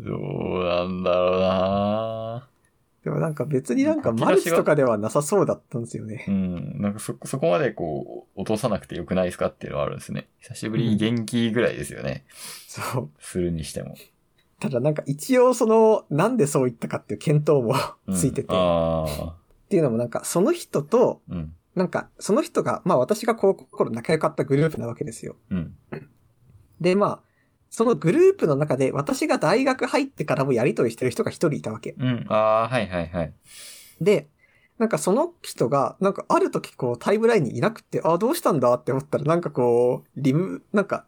な。どうなんだろうなでもなんか別になんかマルチとかではなさそうだったんですよねう。ん。なんかそ、そこまでこう、落とさなくてよくないですかっていうのはあるんですね。久しぶりに元気ぐらいですよね。そう。するにしても。ただなんか一応その、なんでそう言ったかっていう見当も うんついてて、っああ。ていうのもなんかその人と、うん。なんかその人が、まあ私が高校頃仲良かったグループなわけですよ。うん。でまあ、そのグループの中で私が大学入ってからもやりとりしてる人が一人いたわけ。うん。ああ、はいはいはい。で、なんかその人が、なんかある時こうタイムラインにいなくて、あ、どうしたんだって思ったらなんかこう、リム、なんか、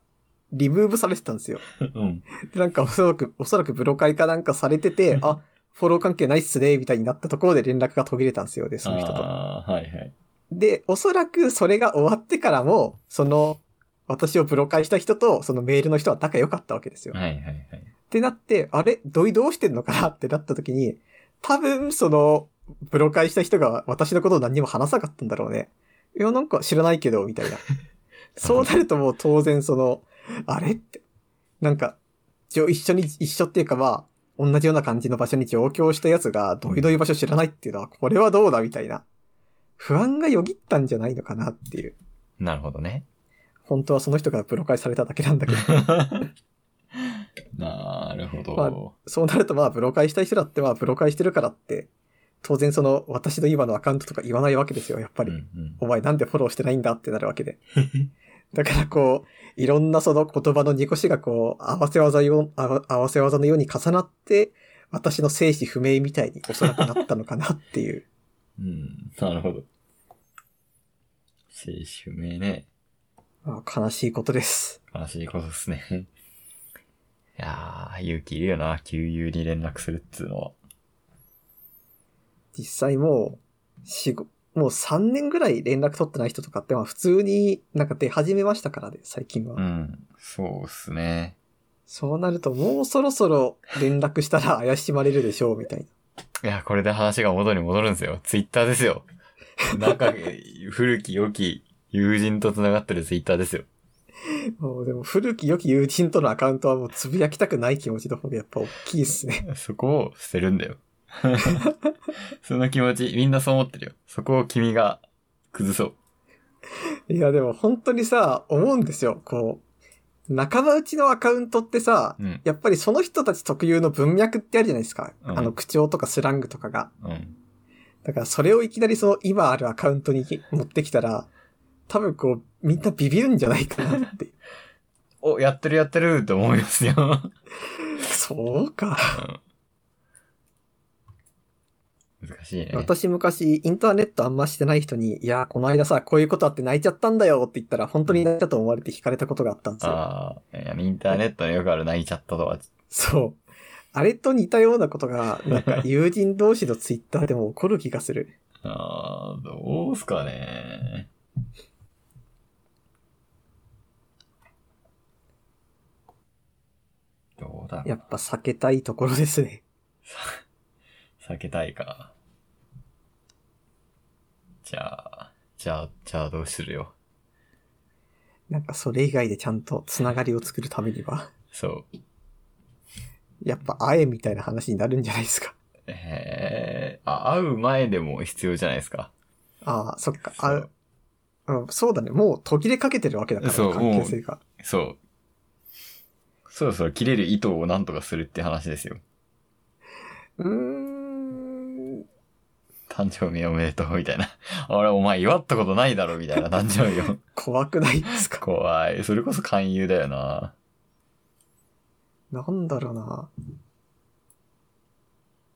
リムーブされてたんですよ。うん。でなんかおそらく、おそらくブロ会かなんかされてて、あ、フォロー関係ないっすね、みたいになったところで連絡が途切れたんですよで、その人と。ああ、はいはい。で、おそらくそれが終わってからも、その、私をブロ会した人と、そのメールの人は仲良かったわけですよ。はいはいはい。ってなって、あれ？どいどうしてんのかな？ってなった時に、多分その、ブロ会した人が私のことを何にも話さなかったんだろうね。いや、なんか知らないけど、みたいな。そうなるともう当然その、あれ？って。なんか、一応一緒に、一緒っていうかまあ、同じような感じの場所に上京したやつが、どういうどういう場所知らないっていうのは、これはどうだ？みたいな。不安がよぎったんじゃないのかなっていう。なるほどね。本当はその人からプロ会されただけなんだけど。なるほど。まあそうなるとまあ、ブロ会したい人だってまあ、ブロ会してるからって、当然その、私の今のアカウントとか言わないわけですよ、やっぱり。うんうんお前なんでフォローしてないんだってなるわけで。だからこう、いろんなその言葉の煮越しがこう、合わせ技よ、合わせ技のように重なって、私の生死不明みたいにおそらくなったのかなっていう。うん。なるほど。生死不明ね。まあ、悲しいことです。悲しいことですね。いやー、勇気いるよな、旧友に連絡するっつうのは。実際もう、四五もう3年ぐらい連絡取ってない人とかってまあ普通になんか出始めましたからね、最近は。うん。そうっすね。そうなるともうそろそろ連絡したら怪しまれるでしょう、みたいな。いや、これで話が元に戻るんですよ。ツイッターですよ。仲、古き良き友人と繋がってるツイッターですよ。もうでも古き良き友人とのアカウントはもうつぶやきたくない気持ちの方がやっぱ大きいっすね。そこを捨てるんだよ。その気持ち、みんなそう思ってるよ。そこを君が崩そう。いやでも本当にさ、思うんですよ。こう、仲間内のアカウントってさ、うん。やっぱりその人たち特有の文脈ってあるじゃないですか。うんあの口調とかスラングとかが。うん。だからそれをいきなりその今あるアカウントに持ってきたら、多分こう、みんなビビるんじゃないかなって。お、やってるやってると思いますよ。そうか。難しいね。私昔インターネットあんましてない人に、いや、この間さ、こういうことあって泣いちゃったんだよって言ったら、本当に泣いたと思われて惹かれたことがあったんですよ。ああ、いやインターネットのよくある泣いちゃったとは。そう。あれと似たようなことが、なんか友人同士のツイッターでも起こる気がする。ああ、どうすかね。そうだな。やっぱ避けたいところですね。避けたいか。じゃあ、じゃあ、じゃあどうするよ。なんかそれ以外でちゃんとつながりを作るためには、そう。やっぱ会えみたいな話になるんじゃないですか。えー、あ、会う前でも必要じゃないですか。ああ、そっか、会う。うん、そうだね。もう途切れかけてるわけだから、そう関係性が。そう。そろそろ切れる糸をなんとかするって話ですよ。うーん。誕生日おめでとうみたいな。あれ、お前祝ったことないだろみたいな誕生日を。怖くないですか？怖い。それこそ勧誘だよな。なんだろうな。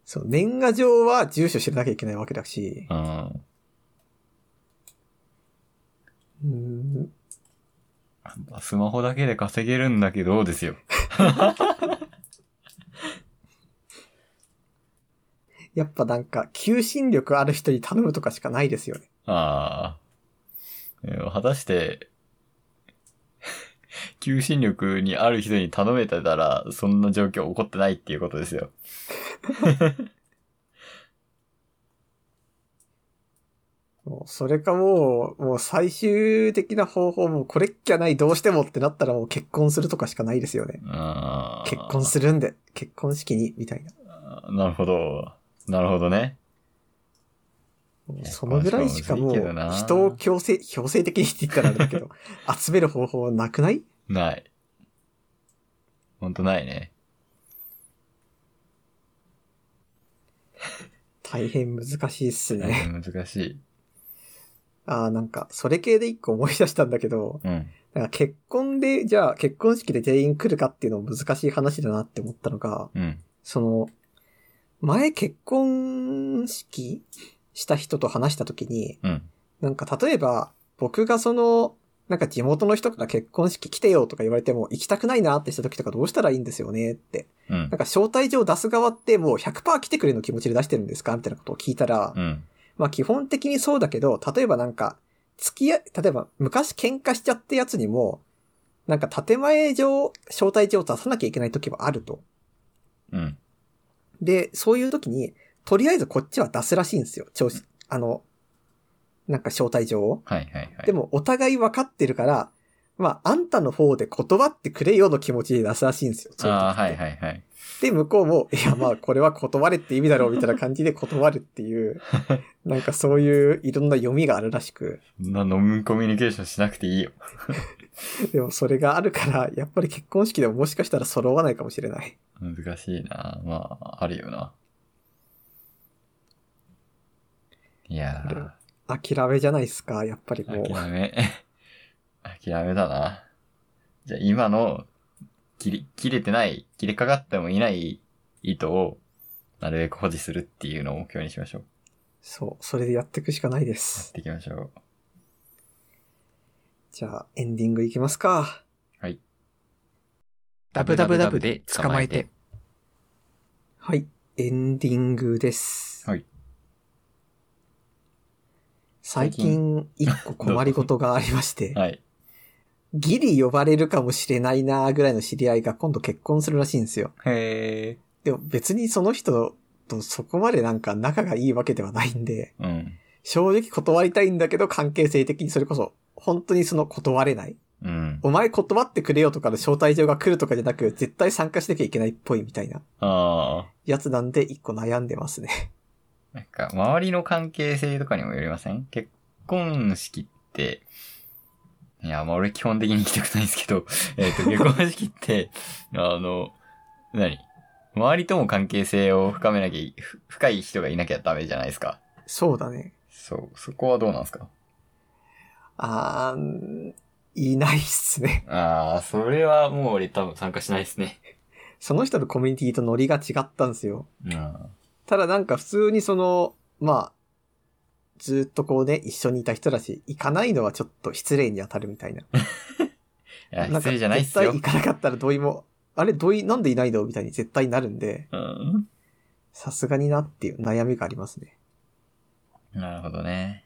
そう、年賀状は住所知らなきゃいけないわけだし、うん。うーん、スマホだけで稼げるんだけど、ですよ。やっぱなんか、求心力ある人に頼むとかしかないですよね。ああ。えー果たして、求心力にある人に頼めてたら、そんな状況起こってないっていうことですよ。もうそれかもう、もう最終的な方法もこれっきゃないどうしてもってなったらもう結婚するとかしかないですよね。結婚するんで、結婚式に、みたいな。なるほど。なるほどね。そのぐらいしかもう人を強制、強制的にって言ったらあれだけど、集める方法はなくない？ない。ほんとないね。大変難しいっすね。難しい。ああ、なんか、それ系で一個思い出したんだけど、うん。なんか結婚で、じゃあ結婚式で全員来るかっていうのも難しい話だなって思ったのが、うん。その、前結婚式した人と話した時に、うん。なんか例えば、僕がその、なんか地元の人から結婚式来てよとか言われても行きたくないなってした時とかどうしたらいいんですよねって。うんなん。か招待状出す側ってもう100%来てくれの気持ちで出してるんですかみたいなことを聞いたら、うん。まあ基本的にそうだけど、例えばなんか、付き合い、例えば昔喧嘩しちゃったやつにも、なんか建前上、招待状を出さなきゃいけない時はあると。うん。で、そういう時に、とりあえずこっちは出すらしいんですよ。調子、あの、なんか招待状を。はいはいはい。でも、お互い分かってるから、まあ、あんたの方で断ってくれよの気持ちで出すらしいんですよ。ああ、はいはいはい。で、向こうも、いや、まあ、これは断れって意味だろう、みたいな感じで断るっていう、なんかそういういろんな読みがあるらしく、そんな飲みコミュニケーションしなくていいよ。でもそれがあるから、やっぱり結婚式でももしかしたら揃わないかもしれない。難しいな。まあ、あるよな。いやー、諦めじゃないですか、やっぱりもう。諦め。諦めだな。じゃあ今の、切り、切れてない、切れかかってもいない糸を、なるべく保持するっていうのを目標にしましょう。そう、それでやっていくしかないでやっす。ていきましょう。じゃあ、エンディングいきますか。はい。ダブダブダブで捕まえて。はい、エンディングです。はい。最近、一個困りごとがありまして、はい。ギリ呼ばれるかもしれないなぐらいの知り合いが今度結婚するらしいんですよ。へでも別にその人とそこまでなんか仲がいいわけではないんで、ー。うん。正直断りたいんだけど関係性的にそれこそ本当にその断れない。うん。お前断ってくれよとかの招待状が来るとかじゃなく絶対参加しなきゃいけないっぽいみたいなあやつなんで一個悩んでますね。ー。なんか、周りの関係性とかにもよりません？結婚式って、いや、まあ俺基本的に行きたくないんですけど、えっ、と、結婚式って、あの、何？周りとも関係性を深めなきゃ深い人がいなきゃダメじゃないですか。そうだね。そう、そこはどうなんですか？あー、いないっすね。ああ、それはもう俺多分参加しないですね。その人のコミュニティとノリが違ったんですよ。うん。ただなんか普通にその、まあ、ずっとこうね、一緒にいた人だし、行かないのはちょっと失礼に当たるみたいな。いや、失礼じゃないっすよ絶。対行かなかったら同意も、あれ同意なんでいないのみたいに絶対なるんで、うん。さすがになっていう悩みがありますね。なるほどね。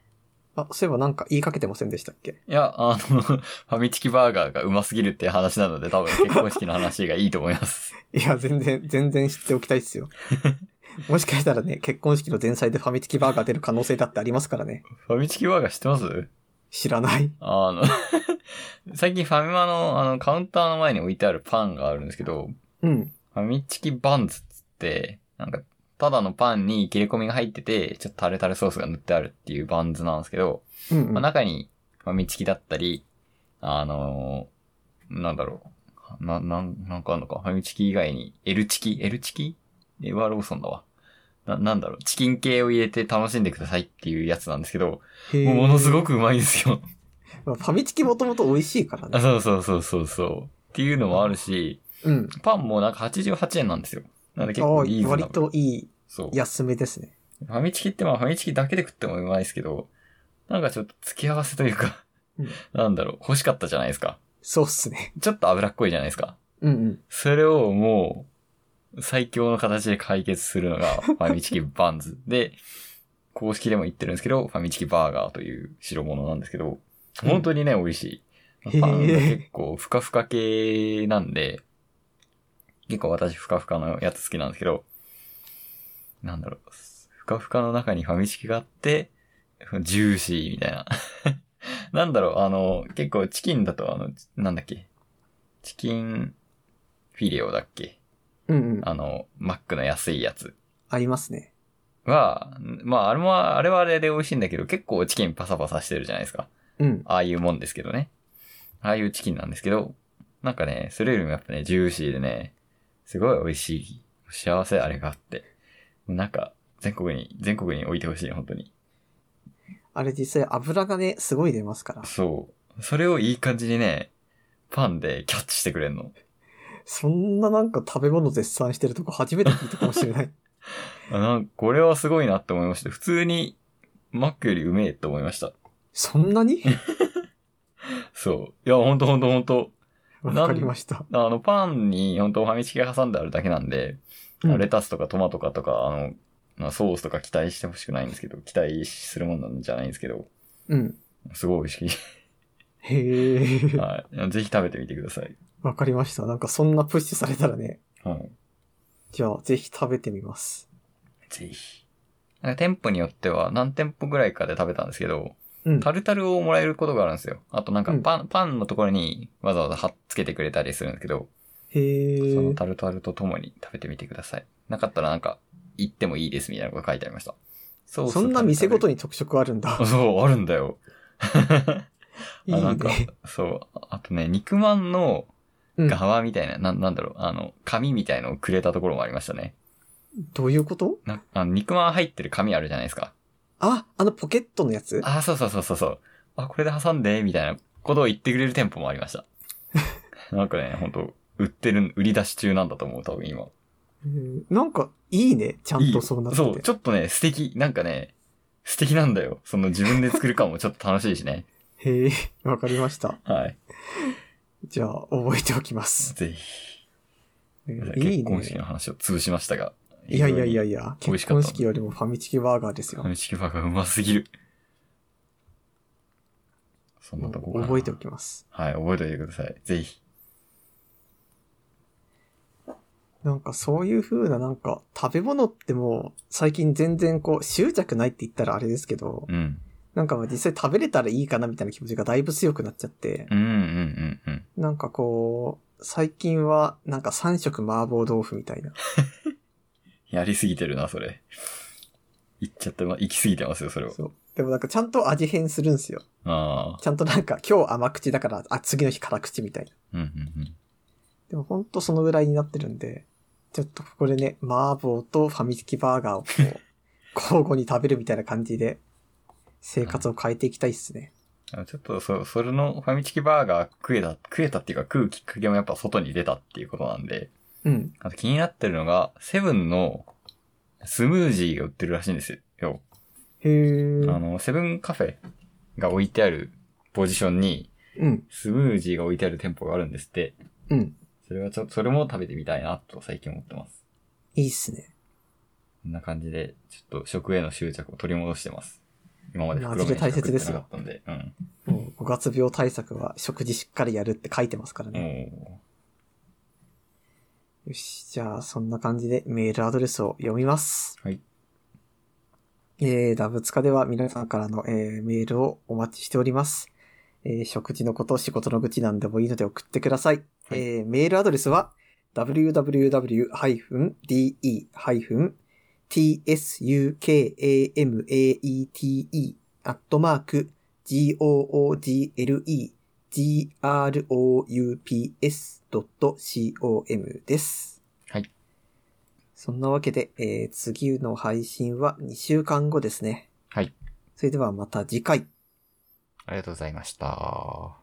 あ、そういえばなんか言いかけてませんでしたっけ？いや、あの、ファミチキバーガーがうますぎるっていう話なので、多分結婚式の話がいいと思います。いや、全然、全然知っておきたいっすよ。もしかしたらね、結婚式の前菜でファミチキバーガー出る可能性だってありますからね。ファミチキバーガー知ってます？知らない。あの、最近ファミマのあのカウンターの前に置いてあるパンがあるんですけど、うん。ファミチキバンズっつって、なんか、ただのパンに切れ込みが入ってて、ちょっとタルタルソースが塗ってあるっていうバンズなんですけど、うん、うんまあ、中にファミチキだったり、あのーなんだろう。な、なん、なんかあんのか？ファミチキ以外に、L チキ ?L チキ？エヴァローソンだわ。な、なんだろう。チキン系を入れて楽しんでくださいっていうやつなんですけど、もうものすごくうまいんですよ。まあファミチキもともと美味しいからあね。そうそうそうそうそう。っていうのもあるし、うん。パンもなんか88円なんですよ。なんで結構いい割といい、そう。安めですね。ファミチキってまあファミチキだけで食ってもうまいですけど、なんかちょっと付き合わせというか、うんなんだろう、欲しかったじゃないですか。そうっすね。ちょっと脂っこいじゃないですか。うんうん。それをもう、最強の形で解決するのが、ファミチキバンズ。で、公式でも言ってるんですけど、ファミチキバーガーという白物なんですけど、本当にね、美味しい。パンが結構ふかふか系なんで、結構私ふかふかのやつ好きなんですけど、なんだろう、ふかふかの中にファミチキがあって、ジューシーみたいな。なんだろう、あの、結構チキンだとあの、なんだっけ、チキンフィレオだっけうんうん。あの、マックの安いやつありますね。は、まあ、あれも、あれはあれで美味しいんだけど、結構チキンパサパサしてるじゃないですか。うん。ああいうもんですけどね。ああいうチキンなんですけど、なんかね、それよりもやっぱね、ジューシーでね、すごい美味しい。幸せあれがあって。なんか、全国に、全国に置いてほしい、本当に。あれ実際油がね、すごい出ますから。そう。それをいい感じにね、パンでキャッチしてくれんの。そんななんか食べ物絶賛してるとこ初めて聞いたかもしれない。あなんかこれはすごいなって思いました。普通に、マックよりうめえって思いました。そんなに？そう。いや、ほんとほんとほんと。わかりました。あの、パンに本当ファミチキが挟んであるだけなんで、うんレタスとかトマトかとか、あの、まあ、ソースとか期待してほしくないんですけど、期待するもんなんじゃないんですけど、うん。すごい美味しへい。え。はい。ぜひ食べてみてください。わかりました。なんかそんなプッシュされたらね。はい。じゃあ、ぜひ食べてみます。ぜひ。店舗によっては何店舗ぐらいかで食べたんですけど、うん。タルタルをもらえることがあるんですよ。あとなんかうんパン、パンのところにわざわざ貼っつけてくれたりするんですけど、へえ。そのタルタルと共に食べてみてください。なかったらなんか、行ってもいいですみたいなこと書いてありました。そうそんな店ごとに。に特色あるんだ。そう、あるんだよ。い いあなんかね。、そう。あとね、肉まんのうん。側みたいな、なん、なんだろう、あの、紙みたいのをくれたところもありましたね。どういうこと？なあの肉まん入ってる紙あるじゃないですか。あ、あのポケットのやつ？あ、そうそうそうそうそう。あ、これで挟んで、みたいなことを言ってくれる店舗もありました。なんかね、本当売ってる、売り出し中なんだと思う、多分今。うんなんか、いいね。ちゃんとそうなってて。そう、ちょっとね、素敵。なんかね、素敵なんだよ。その自分で作る感もちょっと楽しいしね。へえ、わかりました。はい。じゃあ、覚えておきます。ぜひ。結婚式のね。話を潰しましたが。いやいやいやいや、結婚式よりもファミチキバーガーですよファ。ミチキバーガーうますぎる。そんなとこ覚えておきます。はい、覚えておいてください。ぜひ。なんかそういう風ななんか食べ物ってもう最近全然こう執着ないって言ったらあれですけど、うん。なんかまあ実際食べれたらいいかなみたいな気持ちがだいぶ強くなっちゃって、うんうんうんうん。なんかこう、最近はなんか3食麻婆豆腐みたいな。やりすぎてるな、それ。行っちゃってま、行き過ぎてますよ、それは。そう。でもなんかちゃんと味変するんですよ。ああ。ちゃんとなんか今日甘口だから、あ、次の日辛口みたいな。うんうんうん。でもほんとそのぐらいになってるんで、ちょっとここでね、麻婆とファミチキバーガーをこう、交互に食べるみたいな感じで、生活を変えていきたいっすね。あちょっと、そ、それのファミチキバーガー食えた、食えたっていうか食うきっかけもやっぱ外に出たっていうことなんで、うん。あと気になってるのが、セブンのスムージーが売ってるらしいんですよ。へー。あの、セブンカフェが置いてあるポジションに、うん。スムージーが置いてある店舗があるんですって。うん。それはちょっと、それも食べてみたいなと最近思ってます。いいっすね。こんな感じで、ちょっと食への執着を取り戻してます。今まで袋飯マジで大切ですよしか食ってなかったんで。うん。もう5月病対策は食事しっかりやるって書いてますからね。およし、じゃあそんな感じでメールアドレスを読みます。はい。えー、ダブツカでは皆さんからの、えーメールをお待ちしております。えー食事のこと、仕事の愚痴なんでもいいので送ってください。はいえーメールアドレスは www-de-tsukamate アットマーク google.groups.com です。はい。そんなわけで、えー次の配信は2週間後ですね。はい。それではまた次回。ありがとうございました。